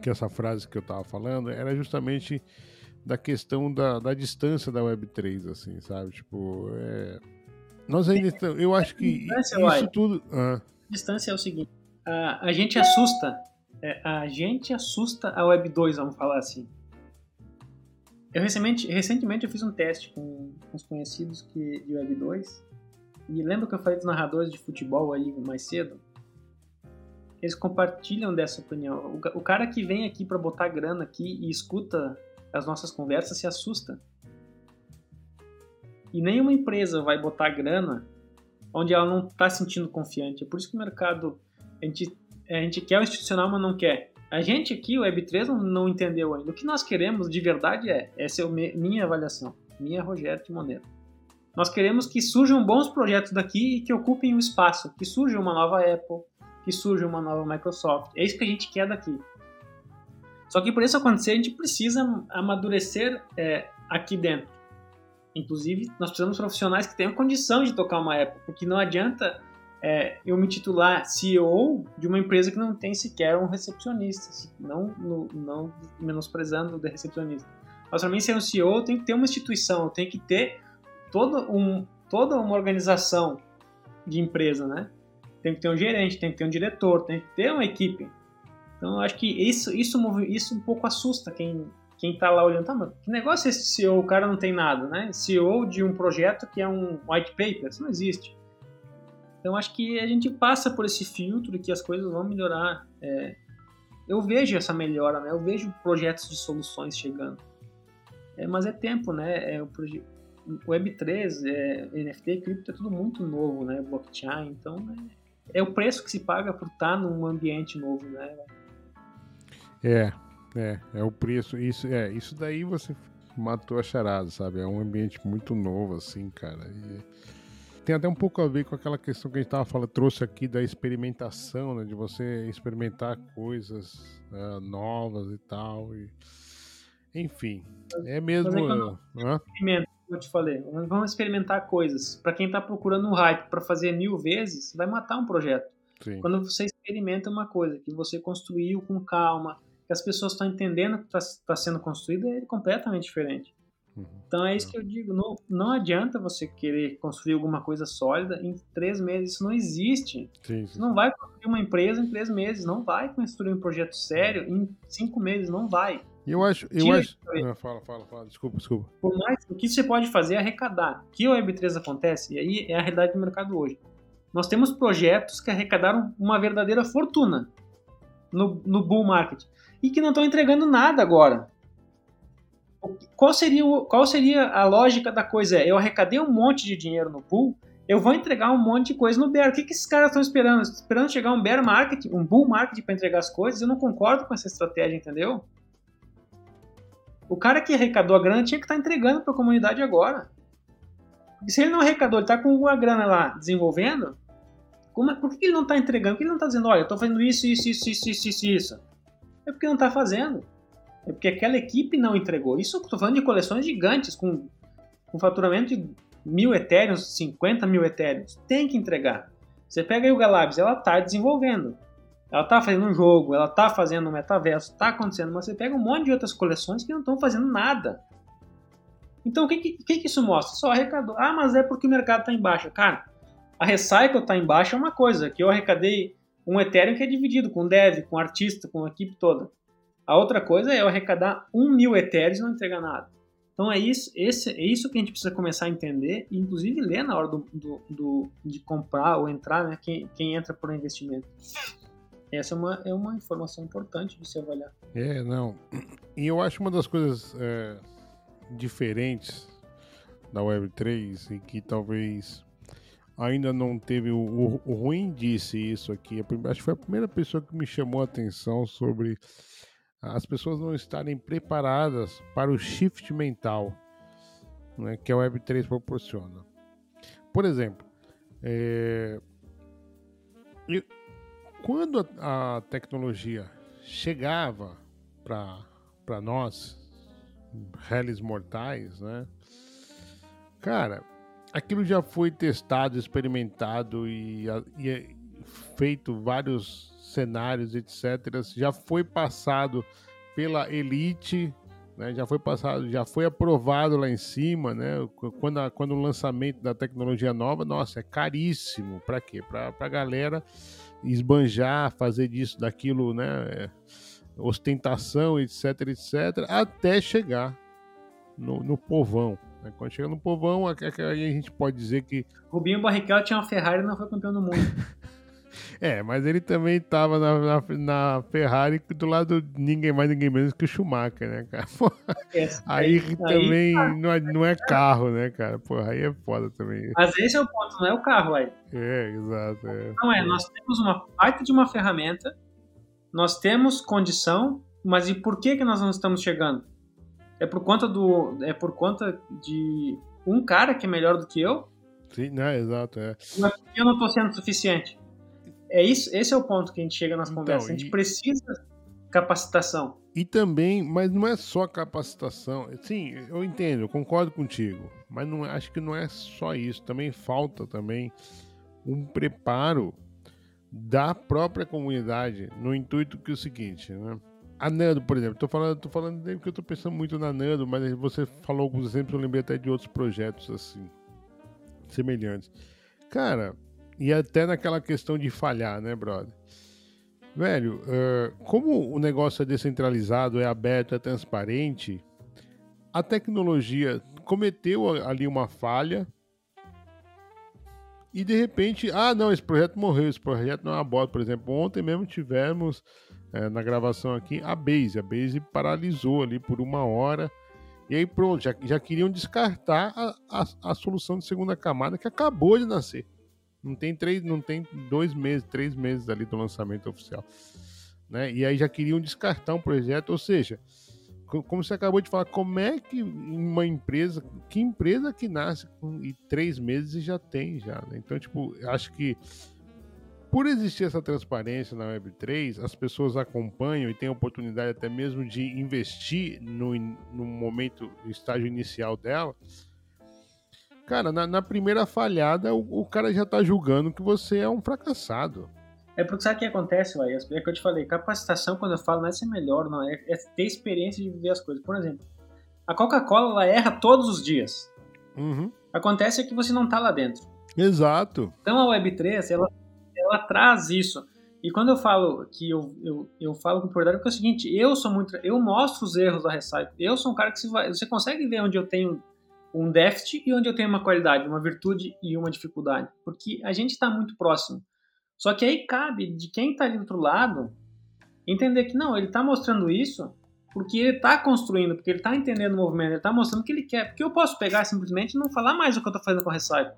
que essa frase que eu estava falando era justamente da questão da, da distância da Web3, assim, sabe? Tipo, é... nós ainda estamos, eu acho que isso tudo. Ah distância é o seguinte: a, a gente assusta, é, a gente assusta a Web 2, vamos falar assim. Eu recentemente, recentemente eu fiz um teste com, os conhecidos que, de Web 2 e lembra que eu falei dos narradores de futebol aí mais cedo? Eles compartilham dessa opinião. O, o cara que vem aqui para botar grana aqui e escuta as nossas conversas se assusta. E nenhuma empresa vai botar grana onde ela não está se sentindo confiante. É por isso que o mercado, a gente, a gente quer o institucional, mas não quer. A gente aqui, o Web3, não, não entendeu ainda. O que nós queremos de verdade é, essa é a minha avaliação, minha Rogério Timoneiro. Nós queremos que surjam bons projetos daqui e que ocupem o espaço, que surja uma nova Apple, que surja uma nova Microsoft. É isso que a gente quer daqui. Só que para isso acontecer, a gente precisa amadurecer é, aqui dentro. Inclusive, nós precisamos de profissionais que tenham condição de tocar uma Apple, porque não adianta é, eu me titular CEO de uma empresa que não tem sequer um recepcionista, não, não menosprezando o recepcionista. Mas para mim, ser um CEO, eu tenho que ter uma instituição, eu tenho que ter toda, um, toda uma organização de empresa, né? Tem que ter um gerente, tem que ter um diretor, tem que ter uma equipe. Então, eu acho que isso, isso, isso um pouco assusta quem, quem está lá olhando, tá, mas que negócio é esse CEO? O cara não tem nada, né? CEO de um projeto que é um white paper, isso não existe. Então acho que a gente passa por esse filtro que as coisas vão melhorar. É, eu vejo essa melhora, né? Eu vejo projetos de soluções chegando. É, mas é tempo, né? É, o Web3, é, NFT, cripto é tudo muito novo, né? Blockchain, então é, é o preço que se paga por estar num ambiente novo, né? É, é, é o preço. Isso, é, isso daí você matou a charada, sabe? É um ambiente muito novo, assim, cara. E tem até um pouco a ver com aquela questão que a gente tava falando, trouxe aqui da experimentação, né? De você experimentar coisas uh, novas e tal. E... Enfim, é mesmo. Uh, experimento, como eu te falei, vamos experimentar coisas. Para quem tá procurando um hype para fazer mil vezes, vai matar um projeto. Sim. Quando você experimenta uma coisa que você construiu com calma, que as pessoas estão entendendo que está tá sendo construído é completamente diferente. Uhum. Então é isso que eu digo, não, não adianta você querer construir alguma coisa sólida em três meses, isso não existe. Sim, sim. Você não vai construir uma empresa em três meses, não vai construir um projeto sério em cinco meses, não vai. Eu acho, eu acho. Ah, fala, fala, fala, desculpa, desculpa. Por mais, o que você pode fazer é arrecadar. O que o Web3 acontece, e aí é a realidade do mercado hoje. Nós temos projetos que arrecadaram uma verdadeira fortuna no, no bull market e que não estão entregando nada agora. Qual seria, o, qual seria a lógica da coisa? É, eu arrecadei um monte de dinheiro no bull, eu vou entregar um monte de coisa no bear. O que, que esses caras estão esperando? Esperando chegar um bear market, um bull market para entregar as coisas? Eu não concordo com essa estratégia, entendeu? O cara que arrecadou a grana tinha que estar tá entregando para a comunidade agora. E se ele não arrecadou, ele está com a grana lá desenvolvendo, como, por que ele não está entregando? Por que ele não está dizendo, olha, eu estou fazendo isso, isso, isso, isso, isso, isso? É porque não está fazendo. É porque aquela equipe não entregou. Isso eu estou falando de coleções gigantes, com, com faturamento de mil Ethereum, 50 mil Ethereum. Tem que entregar. Você pega aí o Galabs, ela está desenvolvendo. Ela está fazendo um jogo, ela está fazendo um metaverso, está acontecendo, mas você pega um monte de outras coleções que não estão fazendo nada. Então o que, que, que, isso mostra? Só arrecadou. Ah, mas é porque o mercado está em baixa. Cara, a Recycle está em baixa é uma coisa, que eu arrecadei um Ethereum que é dividido com dev, com artista, com a equipe toda. A outra coisa é eu arrecadar um mil Ethereum e não entregar nada. Então é isso, esse, é isso que a gente precisa começar a entender e inclusive ler na hora do, do, do de comprar ou entrar, né, quem, quem entra por investimento. Essa é uma, é uma informação importante de se avaliar. É, não. E eu acho uma das coisas é, diferentes da Web3 e que talvez ainda não teve. O, o, o Ruim disse isso aqui. Acho que foi a primeira pessoa que me chamou a atenção sobre as pessoas não estarem preparadas para o shift mental né, que a Web3 proporciona. Por exemplo, é, eu, quando a, a, tecnologia chegava para nós, réis mortais, né? Cara, aquilo já foi testado, experimentado e, e feito vários cenários, etc. Já foi passado pela elite, né? já foi passado, já foi aprovado lá em cima, né? Quando, a, quando o lançamento da tecnologia nova, nossa, é caríssimo. Para quê? Para a galera esbanjar, fazer disso, daquilo, né? É, ostentação, etc, etc, até chegar no, no povão. Né? Quando chega no povão, aí a gente pode dizer que. Rubinho Barrichello tinha uma Ferrari e não foi campeão do mundo. É, mas ele também estava na, na, na, Ferrari do lado de ninguém mais, ninguém menos que o Schumacher, né, cara? É, aí, aí também aí, não, é, não é carro, né, cara? Porra, aí é foda também. Mas esse é o ponto, não é o carro, aí. É, exato. É. Não é, nós temos uma parte de uma ferramenta, nós temos condição, mas e por que que nós não estamos chegando? É por conta do, é por conta de um cara que é melhor do que eu? Sim, né, exato, é. Eu não estou sendo suficiente. É isso, esse é o ponto que a gente chega nas então, conversas. A gente e... precisa capacitação. E também, mas não é só capacitação. Sim, eu entendo, eu concordo contigo, mas não, acho que não é só isso. Também falta também um preparo da própria comunidade no intuito que é o seguinte, né? A Nando, por exemplo, tô falando, tô falando porque eu tô pensando muito na Nando, mas você falou alguns exemplos, eu lembrei até de outros projetos assim semelhantes. Cara, e até naquela questão de falhar, né, brother? Velho, uh, como o negócio é descentralizado, é aberto, é transparente, a tecnologia cometeu ali uma falha e de repente, ah, não, esse projeto morreu, esse projeto não é uma bosta. Por exemplo, ontem mesmo tivemos é, na gravação aqui a Base. A Base paralisou ali por uma hora. E aí pronto, já, já queriam descartar a, a, a solução de segunda camada que acabou de nascer. Não tem três, não tem dois meses, três meses ali do lançamento oficial. Né? E aí já queriam descartar um projeto, ou seja, como você acabou de falar, como é que uma empresa, que empresa que nasce com e três meses já tem já, né? Então, tipo, acho que por existir essa transparência na Web3, as pessoas acompanham e têm a oportunidade até mesmo de investir no, no momento, no estágio inicial dela, Cara, na, na primeira falhada, o, o, cara já tá julgando que você é um fracassado. É porque sabe o que acontece, vai? É que eu te falei, capacitação, quando eu falo, não é ser melhor, não. É, é ter experiência de viver as coisas. Por exemplo, a Coca-Cola, ela erra todos os dias. Uhum. Acontece é que você não tá lá dentro. Exato. Então a Web3, ela, ela traz isso. E quando eu falo que eu, eu, eu falo com prioridade, porque é o seguinte, eu sou muito. Eu mostro os erros da Recycle. Eu sou um cara que vai, você consegue ver onde eu tenho um déficit e onde eu tenho uma qualidade, uma virtude e uma dificuldade. Porque a gente está muito próximo. Só que aí cabe de quem está ali do outro lado entender que não, ele está mostrando isso porque ele está construindo, porque ele está entendendo o movimento, ele está mostrando o que ele quer. Porque eu posso pegar simplesmente e não falar mais o que eu estou fazendo com a Recycle.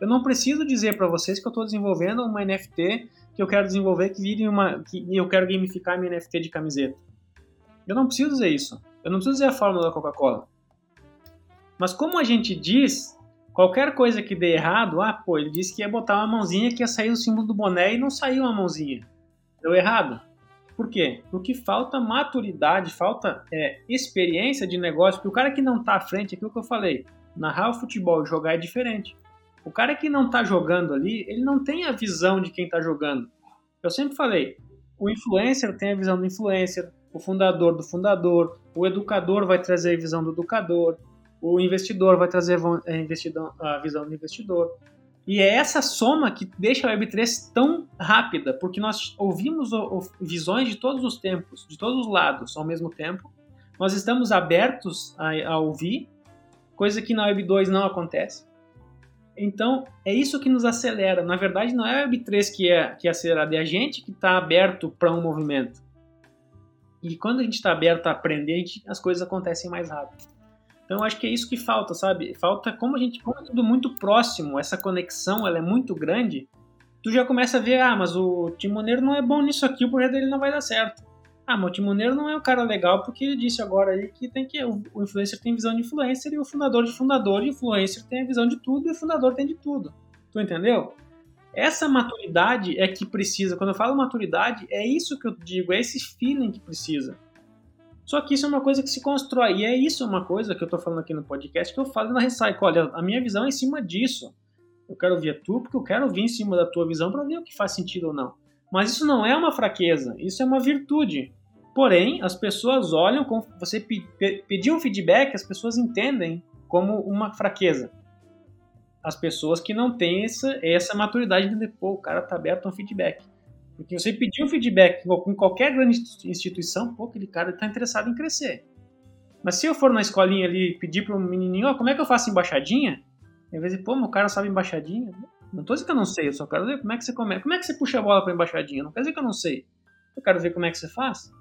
Eu não preciso dizer para vocês que eu estou desenvolvendo uma NFT que eu quero desenvolver que vire uma. que eu quero gamificar minha NFT de camiseta. Eu não preciso dizer isso. Eu não preciso dizer a fórmula da Coca-Cola. Mas como a gente diz, qualquer coisa que dê errado, ah, pô, ele disse que ia botar uma mãozinha que ia sair o símbolo do boné e não saiu uma mãozinha. Deu errado. Por quê? Porque falta maturidade, falta é, experiência de negócio, porque o cara que não está à frente, aquilo que eu falei, narrar o futebol e jogar é diferente. O cara que não está jogando ali, ele não tem a visão de quem está jogando. Eu sempre falei, o influencer tem a visão do influencer, o fundador do fundador, o educador vai trazer a visão do educador, o investidor vai trazer é, a visão do investidor. E é essa soma que deixa a Web3 tão rápida, porque nós ouvimos visões de todos os tempos, de todos os lados ao mesmo tempo. Nós estamos abertos a, a ouvir, coisa que na Web2 não acontece. Então, é isso que nos acelera. Na verdade, não é a Web3 que é, que é acelerada, é a gente que está aberto para um movimento. E quando a gente está aberto a aprender, a gente, as coisas acontecem mais rápido. Então, eu acho que é isso que falta, sabe? Falta como a gente, como é tudo muito próximo, essa conexão ela é muito grande, tu já começa a ver, ah, mas o timoneiro não é bom nisso aqui, o projeto dele não vai dar certo. Ah, o timoneiro não é um cara legal porque ele disse agora aí que tem que o, influencer tem visão de influencer e o fundador de fundador e o influencer tem a visão de tudo e o fundador tem de tudo. Tu entendeu? Essa maturidade é que precisa. Quando eu falo maturidade, é isso que eu digo, é esse feeling que precisa. Só que isso é uma coisa que se constrói. E é isso uma coisa que eu estou falando aqui no podcast que eu falo na Recycle. Olha, a minha visão é em cima disso. Eu quero ouvir a tua, porque eu quero ouvir em cima da tua visão para ver o que faz sentido ou não. Mas isso não é uma fraqueza, isso é uma virtude. Porém, as pessoas olham, como você pedir um feedback, as pessoas entendem como uma fraqueza. As pessoas que não têm essa, essa maturidade de, pô, o cara tá aberto a um feedback. Porque você pedir um feedback com qualquer grande instituição, pô, aquele cara está interessado em crescer. Mas se eu for na escolinha ali pedir para um menininho, ó, como é que eu faço embaixadinha? Em vez de, pô, o cara sabe embaixadinha. Não tô dizendo que eu não sei, eu só quero ver como é que você como é que você puxa a bola para embaixadinha. Não quer dizer que eu não sei. Eu quero ver como é que você faz.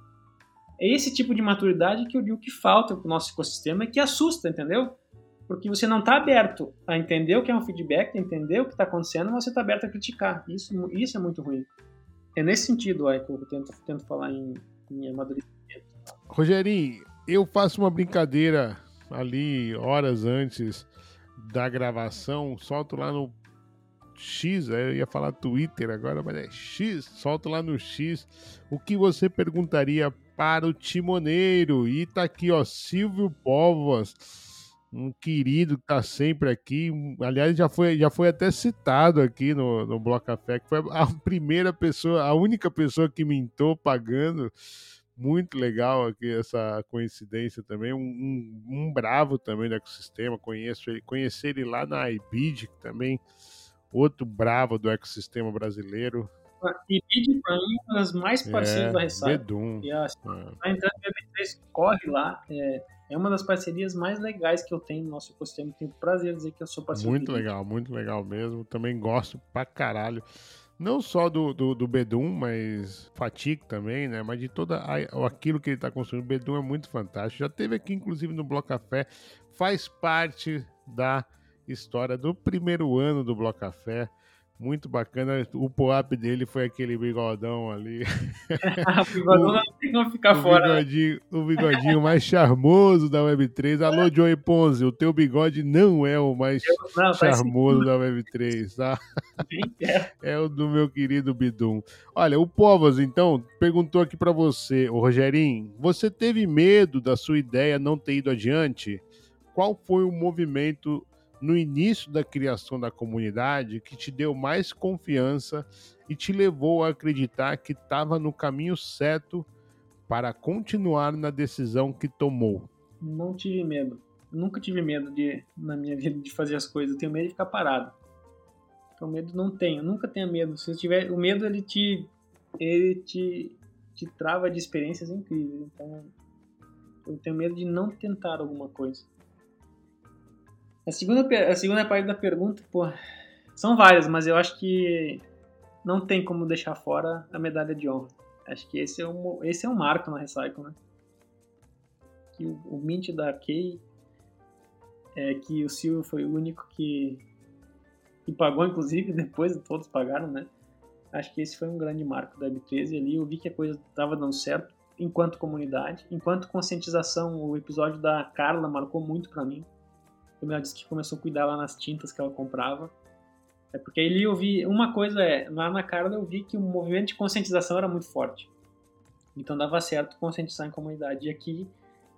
É esse tipo de maturidade que eu digo que falta para o nosso ecossistema e que assusta, entendeu? Porque você não está aberto a entender o que é um feedback, a entender o que está acontecendo, mas você está aberto a criticar. Isso, isso é muito ruim. É nesse sentido aí, que eu tento, tento falar em, em amadurecimento. Rogerinho, eu faço uma brincadeira ali horas antes da gravação, solto lá no X, eu ia falar Twitter agora, mas é X, solto lá no X o que você perguntaria para o timoneiro. E tá aqui, ó, Silvio Povas, um querido que tá sempre aqui. Aliás, já foi, já foi até citado aqui no, no Bloco Café, que foi a primeira pessoa, a única pessoa que mintou pagando. Muito legal aqui essa coincidência também. Um, um, um bravo também do ecossistema. Conheço ele, conheci ele lá na IBID também. Outro bravo do ecossistema brasileiro. E Bid pra mim é uma das mais parceiras é, da Ressaca. Bedum. E a, tá entrando no BB3, corre lá. É, é uma das parcerias mais legais que eu tenho no nosso ecossistema. Tenho prazer em dizer que eu sou parceiro. Muito legal, muito legal mesmo. Também gosto pra caralho. Não só do, do, do Bedum, mas Fatic também, né? Mas de toda a, aquilo que ele está construindo. O Bedum é muito fantástico. Já teve aqui, inclusive, no Bloco Café. Faz parte da história do primeiro ano do Bloco Café. Muito bacana. O pop dele foi aquele bigodão ali. o bigodão não tem como ficar o fora. Bigodinho, o bigodinho mais charmoso da Web3. Alô, Joey Ponzi, o teu bigode não é o mais não, charmoso da Web3, tá? É o do meu querido Bidum. Olha, o Povas, então, perguntou aqui para você, o Rogerinho, você teve medo da sua ideia não ter ido adiante? Qual foi o movimento no início da criação da comunidade que te deu mais confiança e te levou a acreditar que estava no caminho certo para continuar na decisão que tomou? Não tive medo. Nunca tive medo de na minha vida de fazer as coisas. Eu tenho medo de ficar parado. Então medo não tenho. Nunca tenha medo. Se tiver o medo ele te ele te te trava de experiências incríveis. Então eu tenho medo de não tentar alguma coisa. A segunda, a segunda parte da pergunta, pô, são várias, mas eu acho que não tem como deixar fora a medalha de honra. Acho que esse é um, esse é um marco na Recycle, né? Que o, o Mint da Key, é, que o Silvio foi o único que, que pagou, inclusive, depois todos pagaram, né? Acho que esse foi um grande marco da B13 ali. Eu vi que a coisa estava dando certo enquanto comunidade, enquanto conscientização. O episódio da Carla marcou muito para mim como ela disse que começou a cuidar lá nas tintas que ela comprava. É porque ali eu vi, uma coisa é, lá na Carla eu vi que o movimento de conscientização era muito forte. Então dava certo conscientizar em comunidade. E aqui,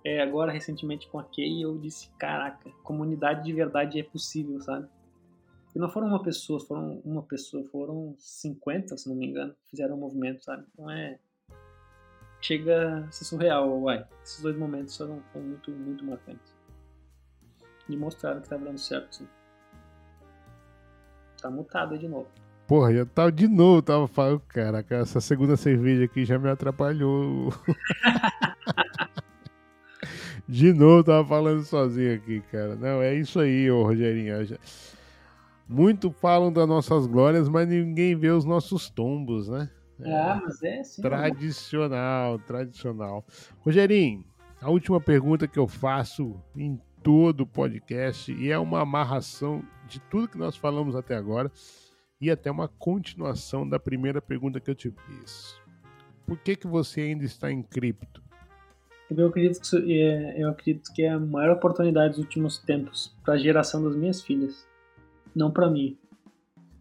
é, agora recentemente com a Kay, eu disse, caraca, comunidade de verdade é possível, sabe? E não foram uma pessoa, foram uma pessoa, foram 50, se não me engano, que fizeram o um movimento, sabe? Então é. Chega a ser surreal, uai. Esses dois momentos foram, foram muito, muito marcantes e mostraram que estava dando certo, sim. Tá mutado de novo. Porra, eu tava de novo, tava falando, cara, essa segunda cerveja aqui já me atrapalhou. de novo, tava falando sozinho aqui, cara. Não, é isso aí, ô Rogerinho. Muito falam das nossas glórias, mas ninguém vê os nossos tombos, né? Ah, mas é sim. Tradicional, tradicional. Rogerinho, a última pergunta que eu faço em todo o podcast e é uma amarração de tudo que nós falamos até agora e até uma continuação da primeira pergunta que eu te fiz. Por que, que você ainda está em cripto? Eu acredito, que, é, eu acredito que é a maior oportunidade dos últimos tempos para a geração das minhas filhas. Não para mim.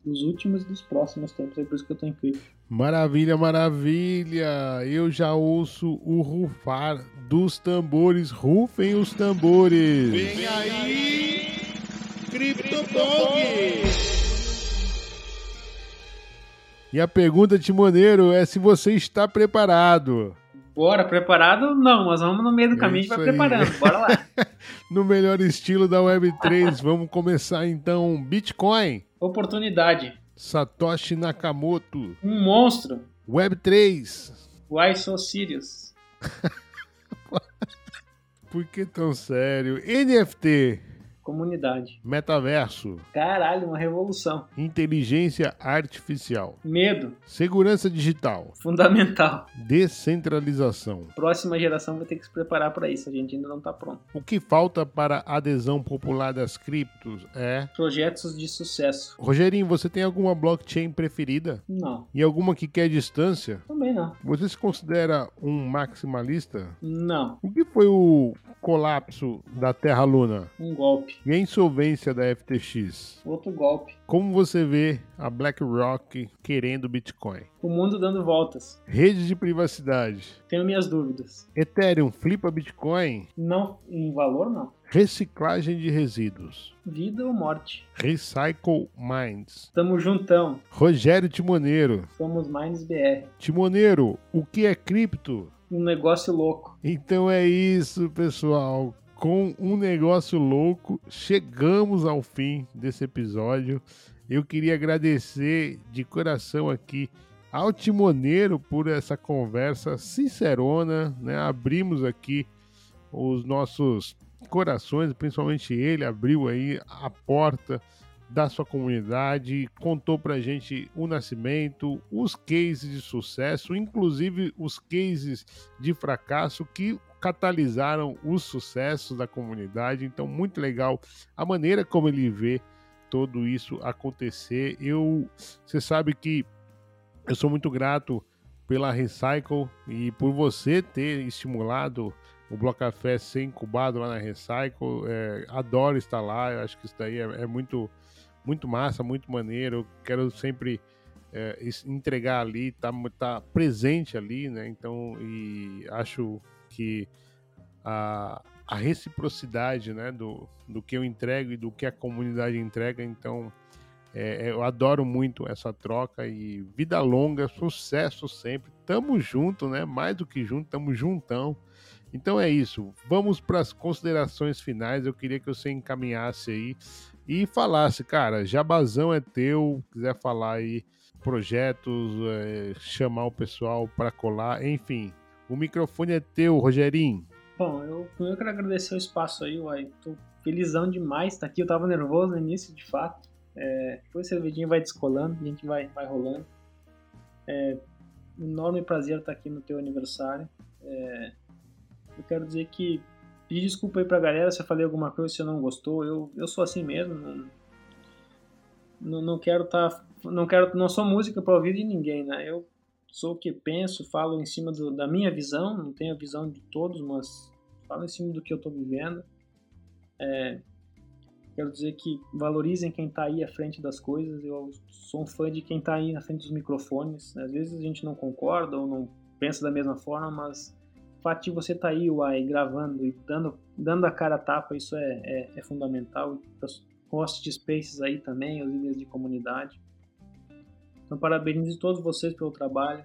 Dos últimos e dos próximos tempos. É por isso que eu estou em cripto. Maravilha, maravilha! Eu já ouço o rufar dos tambores. Rufem os tambores! Vem aí, CryptoPog! E a pergunta, Timoneiro, é se você está preparado. Bora, preparado? Não, mas vamos no meio do É caminho e vai aí. preparando. Bora lá. No melhor estilo da Web3, vamos começar então. Bitcoin, Oportunidade. Satoshi Nakamoto, Um monstro. Web3. Why so serious? Por que tão sério? NFT, Comunidade. metaverso, Caralho, uma revolução. inteligência artificial, Medo. segurança digital, Fundamental. descentralização. Próxima geração vai ter que se preparar para isso. A gente ainda não tá pronto. O que falta para a adesão popular das criptos é. Projetos de sucesso. Rogerinho, você tem alguma blockchain preferida? Não. E alguma que quer distância? Também não. Você se considera um maximalista? Não. O que foi o colapso da Terra Luna Um golpe. E a insolvência da FTX? Outro golpe. Como você vê a BlackRock querendo Bitcoin? O mundo dando voltas. Redes de privacidade. Tenho minhas dúvidas. Ethereum flipa Bitcoin? Não em valor, não. Reciclagem de resíduos. Vida ou morte. Recycle Minds. Tamo juntão. Rogério Timoneiro. Somos Minds BR. Timoneiro, o que é cripto? Um negócio louco. Então é isso, pessoal. Com um negócio louco, chegamos ao fim desse episódio. Eu queria agradecer de coração aqui ao Timoneiro por essa conversa sincerona, né? Abrimos aqui os nossos corações, principalmente ele abriu aí a porta da sua comunidade, contou pra gente o nascimento, os cases de sucesso, inclusive os cases de fracasso que catalisaram os sucessos da comunidade. Então, muito legal a maneira como ele vê tudo isso acontecer. Eu, você sabe que eu sou muito grato pela Recycle e por você ter estimulado o Bloco Café ser incubado lá na Recycle. É, adoro estar lá, eu acho que isso daí é, é muito, muito massa, muito maneiro. Eu quero sempre é, entregar ali, tá, tá presente ali, né? Então, e acho que a, a reciprocidade, né, do, do que eu entrego e do que a comunidade entrega, então é, é, eu adoro muito essa troca e vida longa, sucesso sempre. Tamo junto, né? Mais do que junto, tamo juntão. Então é isso. Vamos para as considerações finais. Eu queria que você encaminhasse aí e falasse, cara, Jabazão é teu. Quiser falar aí projetos, é, chamar o pessoal para colar, enfim. O microfone é teu, Rogerinho. Bom, eu primeiro quero agradecer o espaço aí, uai. Tô felizão demais estar aqui. Eu tava nervoso no início, de fato. É, depois a cervejinha vai descolando, a gente vai, vai rolando. É, enorme prazer estar aqui no teu aniversário. É, eu quero dizer que pedir desculpa aí pra galera se eu falei alguma coisa, se eu não gostou. Eu, eu sou assim mesmo. Não, não, quero estar. não quero. Não sou música para ouvir de ninguém, né? Eu sou o que penso, falo em cima do- da minha visão, não tenho a visão de todos, mas falo em cima do que eu estou vivendo. É, quero dizer que valorizem quem está aí à frente das coisas. Eu sou um fã de quem está aí na frente dos microfones. Às vezes a gente não concorda ou não pensa da mesma forma, mas o fato de você estar aí, uai, gravando e dando, dando a cara a tapa, isso é, é, é fundamental. Os de spaces aí também, os líderes de comunidade. Então, parabenizo todos vocês pelo trabalho.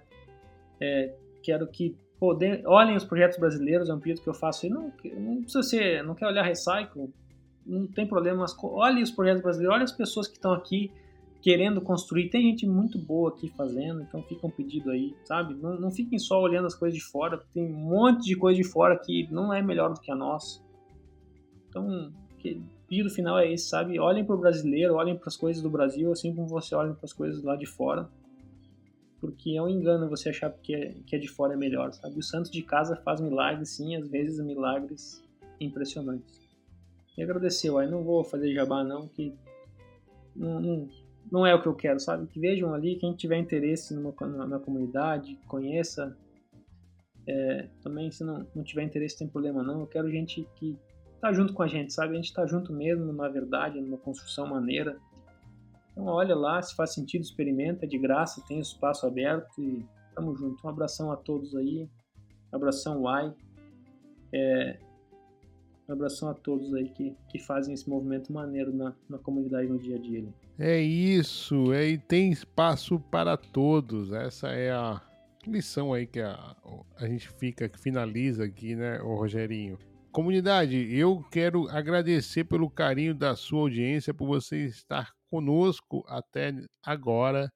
É, quero que poder, olhem os projetos brasileiros, é um pedido que eu faço aí. Não, não precisa ser, não quer olhar recycle, não tem problema, mas co- olhe os projetos brasileiros, olhe as pessoas que estão aqui querendo construir. Tem gente muito boa aqui fazendo, então fica um pedido aí, sabe? Não, não fiquem só olhando as coisas de fora, tem um monte de coisa de fora que não é melhor do que a nossa. Então, que pedido final é esse, sabe? Olhem para o brasileiro, olhem para as coisas do Brasil, assim como você olha para as coisas lá de fora. Porque é um engano você achar que é, que é de fora é melhor, sabe? O Santos de casa faz milagres, sim, às vezes milagres impressionantes. E agradecer, aí não vou fazer jabá não, que não, não, não, é o que eu quero, sabe? Que vejam ali, quem tiver interesse numa, na, na comunidade, conheça. É, também, se não, não tiver interesse, tem problema não. Eu quero gente que tá junto com a gente, sabe? A gente tá junto mesmo, na verdade, numa construção maneira. Então olha lá, se faz sentido, experimenta, é de graça, tem espaço aberto e tamo junto. Um abração a todos aí, abração Uai, é, um abração a todos aí que, que fazem esse movimento maneiro na, na comunidade no dia a dia. É isso, é, e tem espaço para todos, essa é a lição aí que a, a gente fica, que finaliza aqui, né, o Rogerinho. Comunidade, eu quero agradecer pelo carinho da sua audiência, por você estar conosco até agora.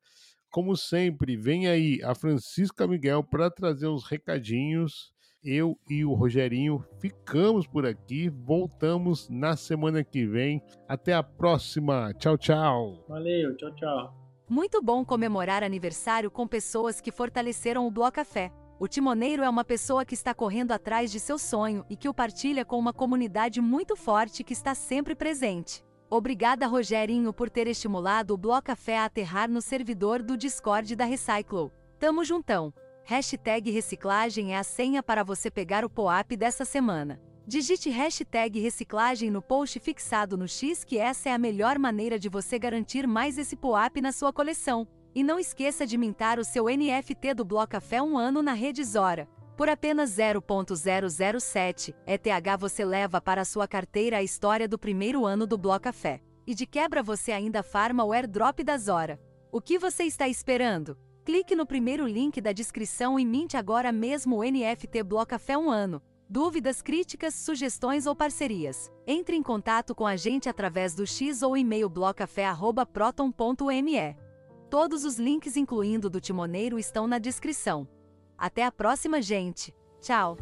Como sempre, vem aí a Francisca Miguel para trazer uns recadinhos. Eu e o Rogerinho ficamos por aqui. Voltamos na semana que vem. Até a próxima. Tchau, tchau. Valeu, tchau, tchau. Muito bom comemorar aniversário com pessoas que fortaleceram o Bloco Café. O timoneiro é uma pessoa que está correndo atrás de seu sonho e que o partilha com uma comunidade muito forte que está sempre presente. Obrigada, Rogerinho, por ter estimulado o Blocafé a aterrar no servidor do Discord da Recyclo. Tamo juntão! Hashtag reciclagem é a senha para você pegar o POAP dessa semana. Digite hashtag reciclagem no post fixado no X que essa é a melhor maneira de você garantir mais esse POAP na sua coleção. E não esqueça de mintar o seu NFT do Blocafé um ano na rede Zora. Por apenas 0.007 ETH você leva para sua carteira a história do primeiro ano do Blocafé. E de quebra você ainda farma o airdrop da Zora. O que você está esperando? Clique no primeiro link da descrição e minte agora mesmo o NFT Blocafé um ano. Dúvidas, críticas, sugestões ou parcerias? Entre em contato com a gente através do X ou e-mail blocafé@proton.me. Todos os links, incluindo do Timoneiro, estão na descrição. Até a próxima, gente! Tchau!